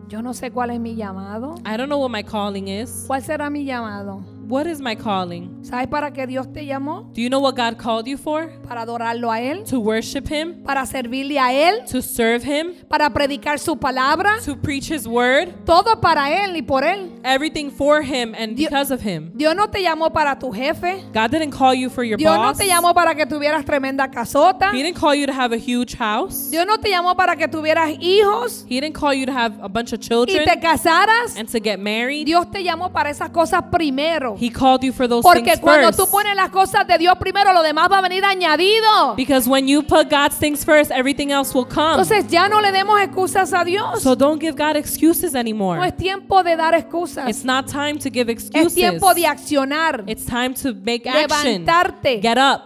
Speaker 1: yo no sé cuál es mi llamado.
Speaker 2: I don't know what my calling is.
Speaker 1: ¿Cuál será mi llamado?
Speaker 2: What is my calling?
Speaker 1: ¿Sabes para qué Dios te llamó?
Speaker 2: Do you know what God called you for?
Speaker 1: Para adorarlo a Él,
Speaker 2: To worship Him,
Speaker 1: para servirle a Él,
Speaker 2: to serve Him,
Speaker 1: para predicar su palabra.
Speaker 2: to preach His word.
Speaker 1: Todo para Él y por Él.
Speaker 2: everything for him and
Speaker 1: Dios-
Speaker 2: because of him.
Speaker 1: Dios no te llamó para tu jefe.
Speaker 2: God didn't call you for your
Speaker 1: Dios no
Speaker 2: boss.
Speaker 1: te llamó para que tuvieras tremenda casota.
Speaker 2: He didn't call you to have a huge house.
Speaker 1: Dios no te llamó para que tuvieras hijos
Speaker 2: He didn't call you to have a bunch of
Speaker 1: y
Speaker 2: children
Speaker 1: te casaras.
Speaker 2: and to get married.
Speaker 1: Dios te llamó para esas cosas primero.
Speaker 2: He called you for those
Speaker 1: Porque
Speaker 2: things
Speaker 1: cuando
Speaker 2: first.
Speaker 1: tú pones las cosas de Dios primero, lo demás va a venir añadido.
Speaker 2: Because when you put God's things first, everything else will come.
Speaker 1: Entonces ya no le demos excusas a Dios.
Speaker 2: So don't give God excuses
Speaker 1: No
Speaker 2: anymore.
Speaker 1: es tiempo de dar excusas.
Speaker 2: It's not time to give
Speaker 1: Es
Speaker 2: excuses.
Speaker 1: tiempo de accionar.
Speaker 2: It's time to make action.
Speaker 1: Levantarte.
Speaker 2: Get up.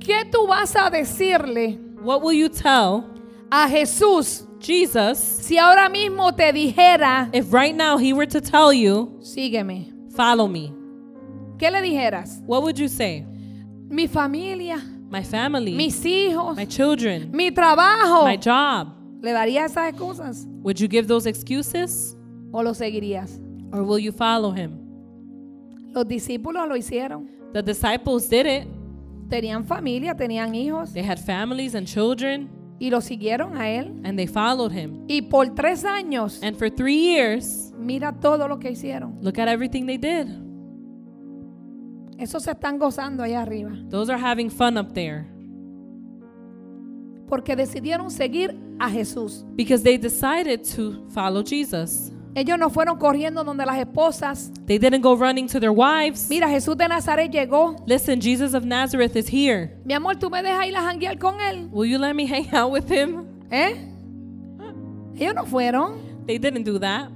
Speaker 1: ¿Qué tú vas a decirle
Speaker 2: What will you tell
Speaker 1: a Jesús
Speaker 2: Jesus
Speaker 1: si ahora mismo te dijera,
Speaker 2: if right now he were to tell you,
Speaker 1: sígueme?
Speaker 2: Follow me?
Speaker 1: ¿Qué le dijeras?
Speaker 2: What would you say?
Speaker 1: Mi familia,
Speaker 2: My family,
Speaker 1: mis hijos,
Speaker 2: my children,
Speaker 1: mi trabajo.
Speaker 2: my job.
Speaker 1: ¿Le darías esas excusas
Speaker 2: Would you give those excuses
Speaker 1: o lo seguirías?
Speaker 2: or will you follow him?
Speaker 1: Los discípulos lo hicieron.
Speaker 2: The disciples did it.
Speaker 1: Tenían familia, tenían hijos
Speaker 2: They had families and children
Speaker 1: y lo siguieron a él.
Speaker 2: and they followed him.
Speaker 1: Y por tres años,
Speaker 2: And for three years,
Speaker 1: mira todo lo que hicieron.
Speaker 2: look at everything they did.
Speaker 1: Eso se están gozando allá arriba.
Speaker 2: Those are having fun up there
Speaker 1: Porque decidieron seguir a Jesús.
Speaker 2: because they decided to follow Jesus.
Speaker 1: Ellos no fueron corriendo donde las esposas.
Speaker 2: They didn't go running to their wives.
Speaker 1: Mira, Jesús de Nazaret llegó.
Speaker 2: Listen, Jesus of Nazareth is here.
Speaker 1: Mi amor, ¿tú me dejas ir a janguear con él?
Speaker 2: Will you let me hang out with him?
Speaker 1: ¿Eh? Ellos no fueron.
Speaker 2: They didn't do that.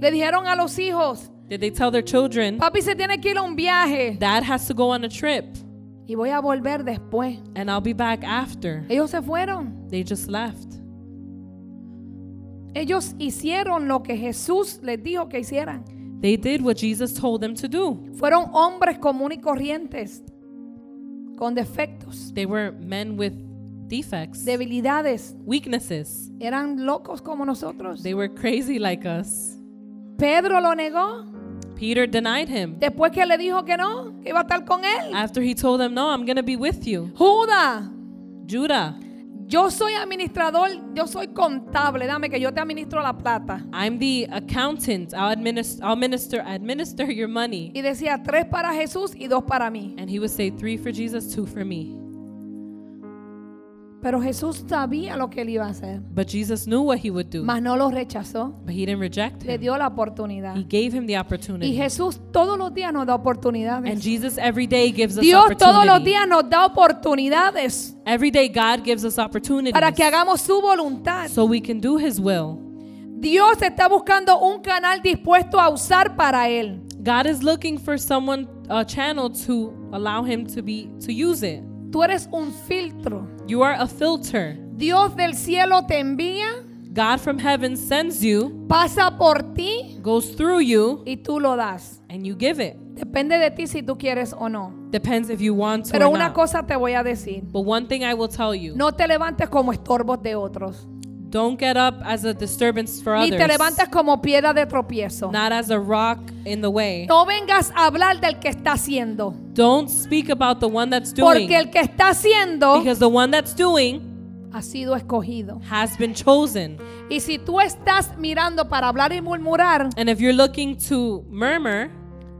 Speaker 1: Le dijeron a los hijos,
Speaker 2: Did they tell their children,
Speaker 1: papi se tiene que ir a un viaje
Speaker 2: Dad has to go on a trip
Speaker 1: y voy a volver después.
Speaker 2: and I'll be back after?
Speaker 1: Ellos se fueron.
Speaker 2: They just left.
Speaker 1: Ellos hicieron lo que Jesús les dijo que hicieran.
Speaker 2: They did what Jesus told them to do.
Speaker 1: Fueron hombres comunes y corrientes, con defectos,
Speaker 2: They were men with defects,
Speaker 1: debilidades.
Speaker 2: weaknesses.
Speaker 1: Eran locos como nosotros.
Speaker 2: They were crazy like us.
Speaker 1: Pedro lo negó
Speaker 2: Peter denied him
Speaker 1: después que le dijo que no, que iba a estar con él.
Speaker 2: after he told them, No, I'm going to be with you.
Speaker 1: Judas,
Speaker 2: Judah,
Speaker 1: yo soy administrador, yo soy contable, dame que yo te administro la plata.
Speaker 2: I'm the accountant. I'll administer, I'll minister, administer your money.
Speaker 1: Y decía tres para Jesús y dos para mí.
Speaker 2: And he would say, Three for Jesus, two for me.
Speaker 1: Pero Jesús sabía lo que él iba a hacer,
Speaker 2: But Jesus knew what he would do.
Speaker 1: mas no lo rechazó.
Speaker 2: But he didn't reject
Speaker 1: Le
Speaker 2: him.
Speaker 1: dio la oportunidad.
Speaker 2: He gave him the
Speaker 1: Y
Speaker 2: opportunity.
Speaker 1: Jesús todos los días nos da
Speaker 2: And
Speaker 1: oportunidades.
Speaker 2: Jesus every day gives us
Speaker 1: Dios todos los días nos da oportunidades
Speaker 2: Every day God gives us opportunities
Speaker 1: para que hagamos su voluntad.
Speaker 2: so we can do his will.
Speaker 1: Dios está buscando un canal dispuesto a usar para él.
Speaker 2: God is looking for someone a channel to allow him to be to use it.
Speaker 1: Tú eres un filtro.
Speaker 2: You are a filter.
Speaker 1: Dios del cielo te envía,
Speaker 2: God from heaven sends you,
Speaker 1: pasa por ti
Speaker 2: goes through you,
Speaker 1: y tú lo das.
Speaker 2: and you give it.
Speaker 1: Depende de ti si tú quieres o no.
Speaker 2: Depends if you want to
Speaker 1: Pero
Speaker 2: or
Speaker 1: una
Speaker 2: not.
Speaker 1: cosa te voy a decir.
Speaker 2: But one thing I will tell you,
Speaker 1: No te levantes como estorbos de otros.
Speaker 2: Don't get up as a disturbance for
Speaker 1: Ni te
Speaker 2: others,
Speaker 1: levantes como piedra de tropiezo.
Speaker 2: not as a rock in the way.
Speaker 1: No vengas a hablar del que está haciendo.
Speaker 2: Don't speak about the one that's doing,
Speaker 1: Porque el que está haciendo
Speaker 2: because the one that's doing
Speaker 1: ha sido escogido.
Speaker 2: has been chosen.
Speaker 1: Y si tú estás mirando para hablar y murmurar,
Speaker 2: And if you're looking to murmur,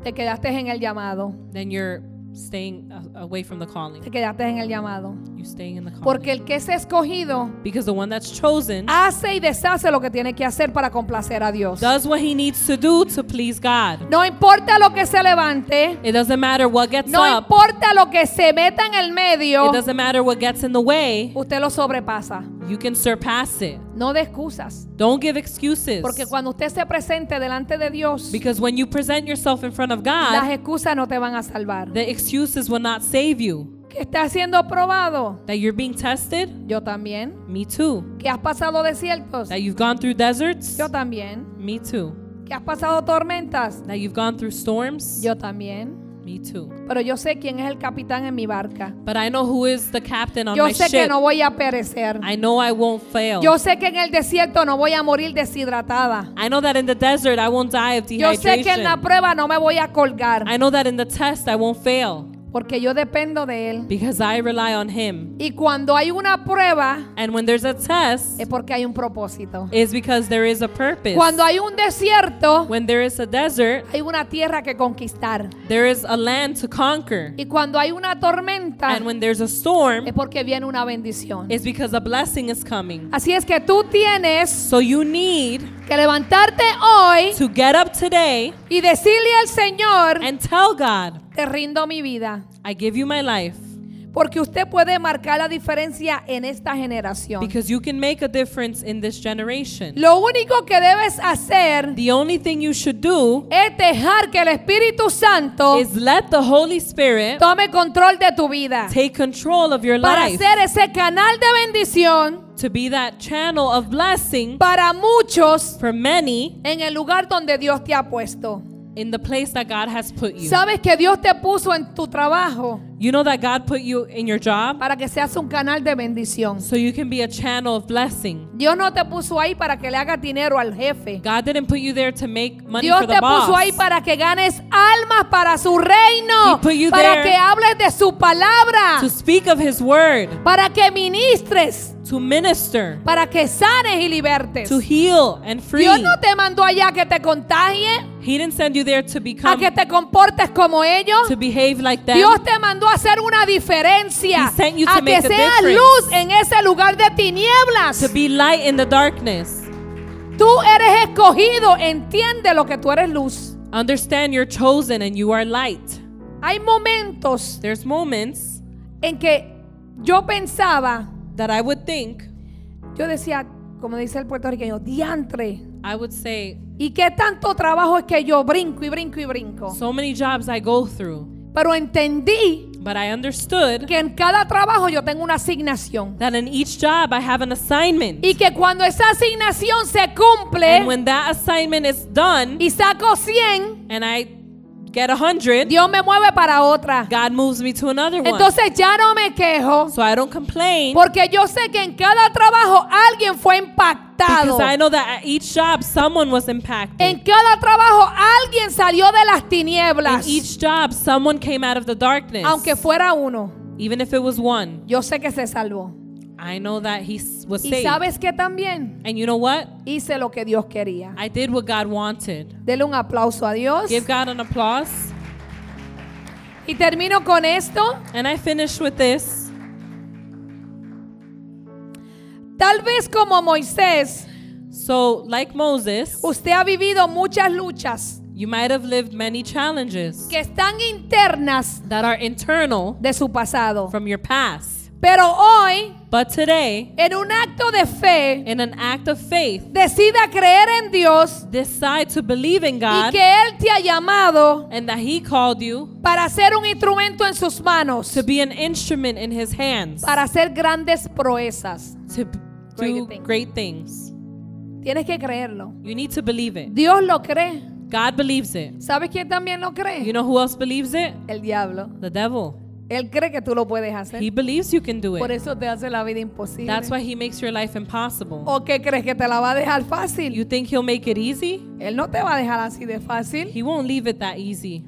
Speaker 1: te quedaste en el llamado.
Speaker 2: then you're staying a- away from the calling.
Speaker 1: Te quedaste en el llamado.
Speaker 2: You're staying in the calling.
Speaker 1: Porque el que es escogido
Speaker 2: because the one that's chosen
Speaker 1: hace y deshace lo que tiene que hacer para complacer a Dios.
Speaker 2: does what he needs to do to please God.
Speaker 1: No importa lo que se levante,
Speaker 2: It doesn't matter what gets
Speaker 1: no
Speaker 2: up.
Speaker 1: importa lo que se meta en el medio,
Speaker 2: It doesn't matter what gets in the way.
Speaker 1: usted lo sobrepasa.
Speaker 2: You can surpass it.
Speaker 1: No de excusas.
Speaker 2: Don't give excuses.
Speaker 1: Porque cuando usted se presente delante de Dios,
Speaker 2: Because when you present yourself in front of
Speaker 1: las
Speaker 2: God,
Speaker 1: excusas no te van a salvar.
Speaker 2: the excuses will not save you.
Speaker 1: ¿Que está siendo probado?
Speaker 2: That you're being tested,
Speaker 1: Yo también.
Speaker 2: me too.
Speaker 1: ¿Que has pasado desiertos?
Speaker 2: That you've gone through deserts,
Speaker 1: Yo también.
Speaker 2: me too.
Speaker 1: ¿Que has pasado tormentas?
Speaker 2: That you've gone through storms,
Speaker 1: Yo también.
Speaker 2: Me too.
Speaker 1: Pero yo sé quién es el capitán en mi barca.
Speaker 2: But I know who is the captain on
Speaker 1: Yo
Speaker 2: my
Speaker 1: sé que
Speaker 2: ship.
Speaker 1: no voy a perecer.
Speaker 2: I know I won't fail.
Speaker 1: Yo sé que en el desierto no voy a morir deshidratada.
Speaker 2: I know that in the desert I won't die of
Speaker 1: Yo sé que en la
Speaker 2: dehydration.
Speaker 1: prueba no me voy a colgar.
Speaker 2: I know that in the test I won't fail
Speaker 1: porque yo dependo de Él.
Speaker 2: because I rely on Him.
Speaker 1: Y cuando hay una prueba,
Speaker 2: And when there's a test,
Speaker 1: es porque hay un propósito.
Speaker 2: is because there is a purpose.
Speaker 1: Cuando hay un desierto,
Speaker 2: When there is a desert,
Speaker 1: hay una tierra que conquistar.
Speaker 2: there is a land to conquer.
Speaker 1: Y cuando hay una tormenta,
Speaker 2: And when there's a storm,
Speaker 1: es porque viene una bendición.
Speaker 2: it's because a blessing is coming.
Speaker 1: Así es que tú tienes
Speaker 2: So you need
Speaker 1: que levantarte hoy
Speaker 2: to get up today
Speaker 1: y decirle al Señor,
Speaker 2: and tell God,
Speaker 1: te rindo mi vida.
Speaker 2: I give you my life.
Speaker 1: Porque usted puede marcar la diferencia en esta generación.
Speaker 2: Because you can make a difference in this generation.
Speaker 1: Lo único que debes hacer
Speaker 2: The only thing you should do
Speaker 1: es dejar que el Espíritu Santo
Speaker 2: is let the Holy Spirit
Speaker 1: tome control de tu vida.
Speaker 2: take control of your
Speaker 1: Para
Speaker 2: life
Speaker 1: ser ese canal de bendición
Speaker 2: to be that channel of blessing
Speaker 1: para muchos
Speaker 2: for many
Speaker 1: en el lugar donde Dios te ha puesto.
Speaker 2: in the place that God has put you.
Speaker 1: Sabes que Dios te puso en tu trabajo
Speaker 2: You know that God put you in your job
Speaker 1: para que seas un canal de bendición.
Speaker 2: so you can be a channel of blessing.
Speaker 1: Dios no te puso ahí para que le hagas dinero al jefe.
Speaker 2: God didn't put you there to make money
Speaker 1: Dios
Speaker 2: for
Speaker 1: te
Speaker 2: the
Speaker 1: puso ahí
Speaker 2: boss.
Speaker 1: para que ganes almas para su reino,
Speaker 2: He put you
Speaker 1: para
Speaker 2: there
Speaker 1: que hables de su palabra,
Speaker 2: To speak of His word,
Speaker 1: para que ministres,
Speaker 2: to minister,
Speaker 1: para que sanes y libertes.
Speaker 2: to heal and free.
Speaker 1: Dios no te mandó allá que te contagie,
Speaker 2: He didn't send you there to
Speaker 1: a
Speaker 2: become
Speaker 1: que te comportes como ellos.
Speaker 2: to behave like them.
Speaker 1: Dios te mandó a hacer una diferencia,
Speaker 2: He sent you to
Speaker 1: a que
Speaker 2: make a
Speaker 1: seas
Speaker 2: difference.
Speaker 1: luz en ese lugar de tinieblas.
Speaker 2: to be light in the darkness.
Speaker 1: Tú eres escogido, entiende lo que tú eres luz.
Speaker 2: Understand you're chosen and you are light.
Speaker 1: Hay momentos
Speaker 2: There's moments
Speaker 1: en que yo pensaba,
Speaker 2: that I would think,
Speaker 1: yo decía, como dice el puertorriqueño, diantre.
Speaker 2: I would say,
Speaker 1: ¿Y qué tanto trabajo es que yo brinco y brinco y brinco?
Speaker 2: so many jobs I go through.
Speaker 1: Pero entendí
Speaker 2: But I understood
Speaker 1: que en cada trabajo yo tengo una asignación.
Speaker 2: that in each job I have an assignment.
Speaker 1: Y que cuando esa asignación se cumple
Speaker 2: And when that assignment is done
Speaker 1: y saco 100,
Speaker 2: and I get a hundred,
Speaker 1: Dios me mueve para otra.
Speaker 2: God moves me to another one.
Speaker 1: Entonces ya no me quejo
Speaker 2: So I don't complain
Speaker 1: porque yo sé que en cada trabajo alguien fue impactado.
Speaker 2: because I know that at each job someone was impacted.
Speaker 1: En cada trabajo alguien salió de las
Speaker 2: In
Speaker 1: tinieblas.
Speaker 2: each job someone came out of the darkness.
Speaker 1: Aunque fuera uno,
Speaker 2: Even if it was one.
Speaker 1: yo sé que se salvó.
Speaker 2: I know that he was
Speaker 1: Y sabes que también
Speaker 2: And you know what?
Speaker 1: hice lo que Dios quería.
Speaker 2: I did what God wanted.
Speaker 1: Dele un aplauso a Dios.
Speaker 2: Give God an applause.
Speaker 1: Y termino con esto.
Speaker 2: And I finish with this.
Speaker 1: Tal vez como Moisés,
Speaker 2: So, like Moses,
Speaker 1: usted ha vivido muchas luchas
Speaker 2: you might have lived many challenges
Speaker 1: que están internas
Speaker 2: that are internal
Speaker 1: de su pasado.
Speaker 2: from your past.
Speaker 1: Pero hoy,
Speaker 2: But today,
Speaker 1: en un acto de fe,
Speaker 2: in an act of faith,
Speaker 1: decida creer en Dios
Speaker 2: decide to believe in
Speaker 1: y
Speaker 2: God
Speaker 1: que Él te ha llamado
Speaker 2: and that He called you
Speaker 1: para ser un instrumento en sus manos,
Speaker 2: to be an instrument in His hands
Speaker 1: para hacer grandes proezas.
Speaker 2: to
Speaker 1: Great
Speaker 2: do
Speaker 1: things.
Speaker 2: great things.
Speaker 1: Tienes que creerlo.
Speaker 2: You need to believe it.
Speaker 1: Dios lo cree.
Speaker 2: God believes it.
Speaker 1: ¿Sabes quién también lo cree?
Speaker 2: You know who else believes it?
Speaker 1: El diablo.
Speaker 2: The devil.
Speaker 1: Él cree que tú lo puedes hacer.
Speaker 2: He believes you can do
Speaker 1: Por
Speaker 2: it.
Speaker 1: eso te hace la vida imposible.
Speaker 2: That's why he makes your life impossible.
Speaker 1: ¿O qué crees que te la va a dejar fácil?
Speaker 2: You think he'll make it easy?
Speaker 1: Él no te va a dejar así de fácil.
Speaker 2: He won't leave it that easy.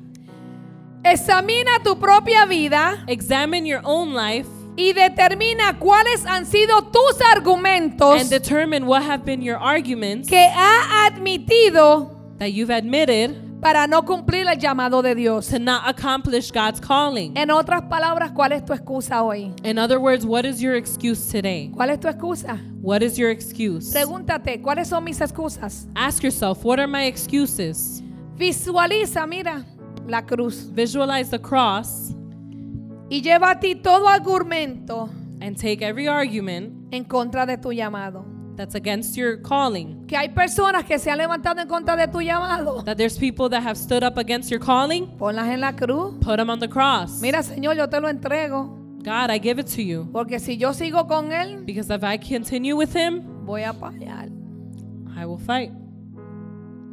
Speaker 1: Examina tu propia vida
Speaker 2: Examine your own life
Speaker 1: y determina cuáles han sido tus argumentos
Speaker 2: and determine what have been your arguments
Speaker 1: que ha admitido
Speaker 2: that you've admitted
Speaker 1: para no cumplir el llamado de Dios.
Speaker 2: to not accomplish God's calling.
Speaker 1: En otras palabras, ¿cuál es tu excusa hoy?
Speaker 2: In other words, what is your excuse today?
Speaker 1: ¿Cuál es tu excusa?
Speaker 2: What is your excuse?
Speaker 1: Pregúntate, ¿cuáles son mis excusas?
Speaker 2: Ask yourself, what are my excuses?
Speaker 1: Visualiza, mira, la cruz
Speaker 2: Visualize the cross
Speaker 1: y lleva a ti todo argumento
Speaker 2: and take every argument
Speaker 1: en contra de tu llamado.
Speaker 2: That's against your calling.
Speaker 1: Que hay personas que se han levantado en contra de tu llamado.
Speaker 2: That there's people that have stood up against your calling,
Speaker 1: Ponlas en la cruz.
Speaker 2: put them on the cross.
Speaker 1: Mira, Señor, yo te lo entrego.
Speaker 2: God, I give it to you.
Speaker 1: Porque si yo sigo con Él,
Speaker 2: Because if I continue with him,
Speaker 1: voy a fallar.
Speaker 2: I will fight.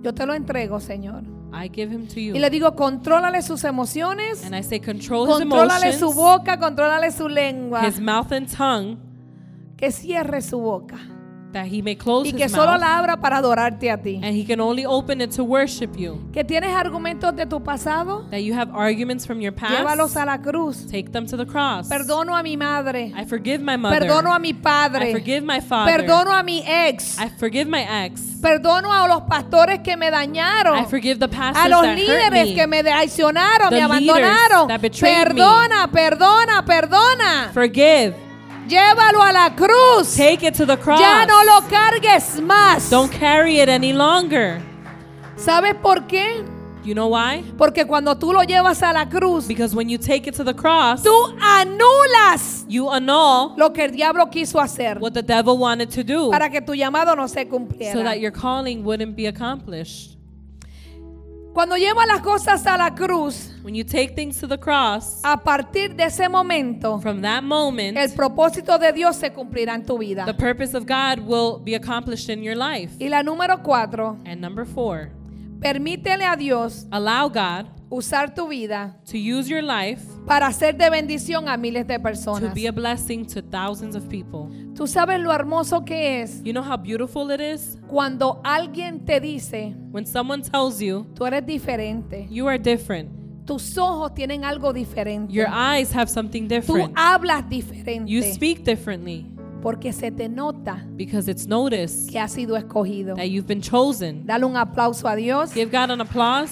Speaker 1: Yo te lo entrego, Señor.
Speaker 2: I give him to
Speaker 1: Y
Speaker 2: you.
Speaker 1: le digo, contrólale sus emociones,
Speaker 2: And I say, control his
Speaker 1: contrólale su
Speaker 2: emotions,
Speaker 1: boca, contrólale su lengua.
Speaker 2: his mouth and tongue,
Speaker 1: Que cierre su boca.
Speaker 2: That he may close
Speaker 1: y
Speaker 2: his
Speaker 1: que solo
Speaker 2: mouth
Speaker 1: la abra para adorarte a ti.
Speaker 2: and he can only open it to worship you.
Speaker 1: Que tienes argumentos de tu pasado,
Speaker 2: That you have arguments from your
Speaker 1: llévalos
Speaker 2: past,
Speaker 1: a la cruz.
Speaker 2: take them to the cross.
Speaker 1: Perdono a mi madre,
Speaker 2: I forgive my mother.
Speaker 1: perdono a mi
Speaker 2: I
Speaker 1: padre,
Speaker 2: forgive my father.
Speaker 1: perdono a mi ex,
Speaker 2: I forgive my ex.
Speaker 1: perdono a los pastores que me dañaron.
Speaker 2: I forgive the
Speaker 1: a
Speaker 2: pastors
Speaker 1: los
Speaker 2: that hurt
Speaker 1: líderes
Speaker 2: me.
Speaker 1: que me traicionaron,
Speaker 2: The
Speaker 1: me abandonaron.
Speaker 2: that betrayed me.
Speaker 1: Perdona, perdona, perdona.
Speaker 2: Forgive.
Speaker 1: Llévalo a la cruz.
Speaker 2: Take it to the cross.
Speaker 1: Ya no lo cargues más.
Speaker 2: Don't carry it any longer.
Speaker 1: ¿Sabes por qué?
Speaker 2: You know why?
Speaker 1: Porque cuando tú lo llevas a la cruz,
Speaker 2: Because when you take it to the cross,
Speaker 1: tú anulas
Speaker 2: you annul
Speaker 1: lo que el diablo quiso hacer
Speaker 2: what the devil wanted to do
Speaker 1: para que tu llamado no se
Speaker 2: so
Speaker 1: cumpliera.
Speaker 2: that your calling wouldn't be accomplished.
Speaker 1: Cuando llevas las cosas a la cruz,
Speaker 2: When you take things to the cross,
Speaker 1: a partir de ese momento,
Speaker 2: from that moment,
Speaker 1: el propósito de Dios se cumplirá en tu vida.
Speaker 2: the purpose of God will be accomplished in your life.
Speaker 1: Y la número cuatro,
Speaker 2: And number four,
Speaker 1: permítele a Dios
Speaker 2: allow God
Speaker 1: usar tu vida
Speaker 2: to use your life
Speaker 1: para ser de bendición a miles de personas.
Speaker 2: to be a blessing to thousands of people.
Speaker 1: Tú sabes lo hermoso que es
Speaker 2: You know how beautiful it is
Speaker 1: cuando alguien te dice,
Speaker 2: when someone tells you
Speaker 1: tú eres diferente.
Speaker 2: you are different.
Speaker 1: Tus ojos tienen algo diferente.
Speaker 2: Your eyes have something
Speaker 1: Tú
Speaker 2: different.
Speaker 1: hablas
Speaker 2: You
Speaker 1: diferente
Speaker 2: speak differently
Speaker 1: porque se te nota
Speaker 2: because it's noticed
Speaker 1: que has sido escogido.
Speaker 2: that you've been chosen.
Speaker 1: Dale un aplauso a Dios.
Speaker 2: Give God an applause.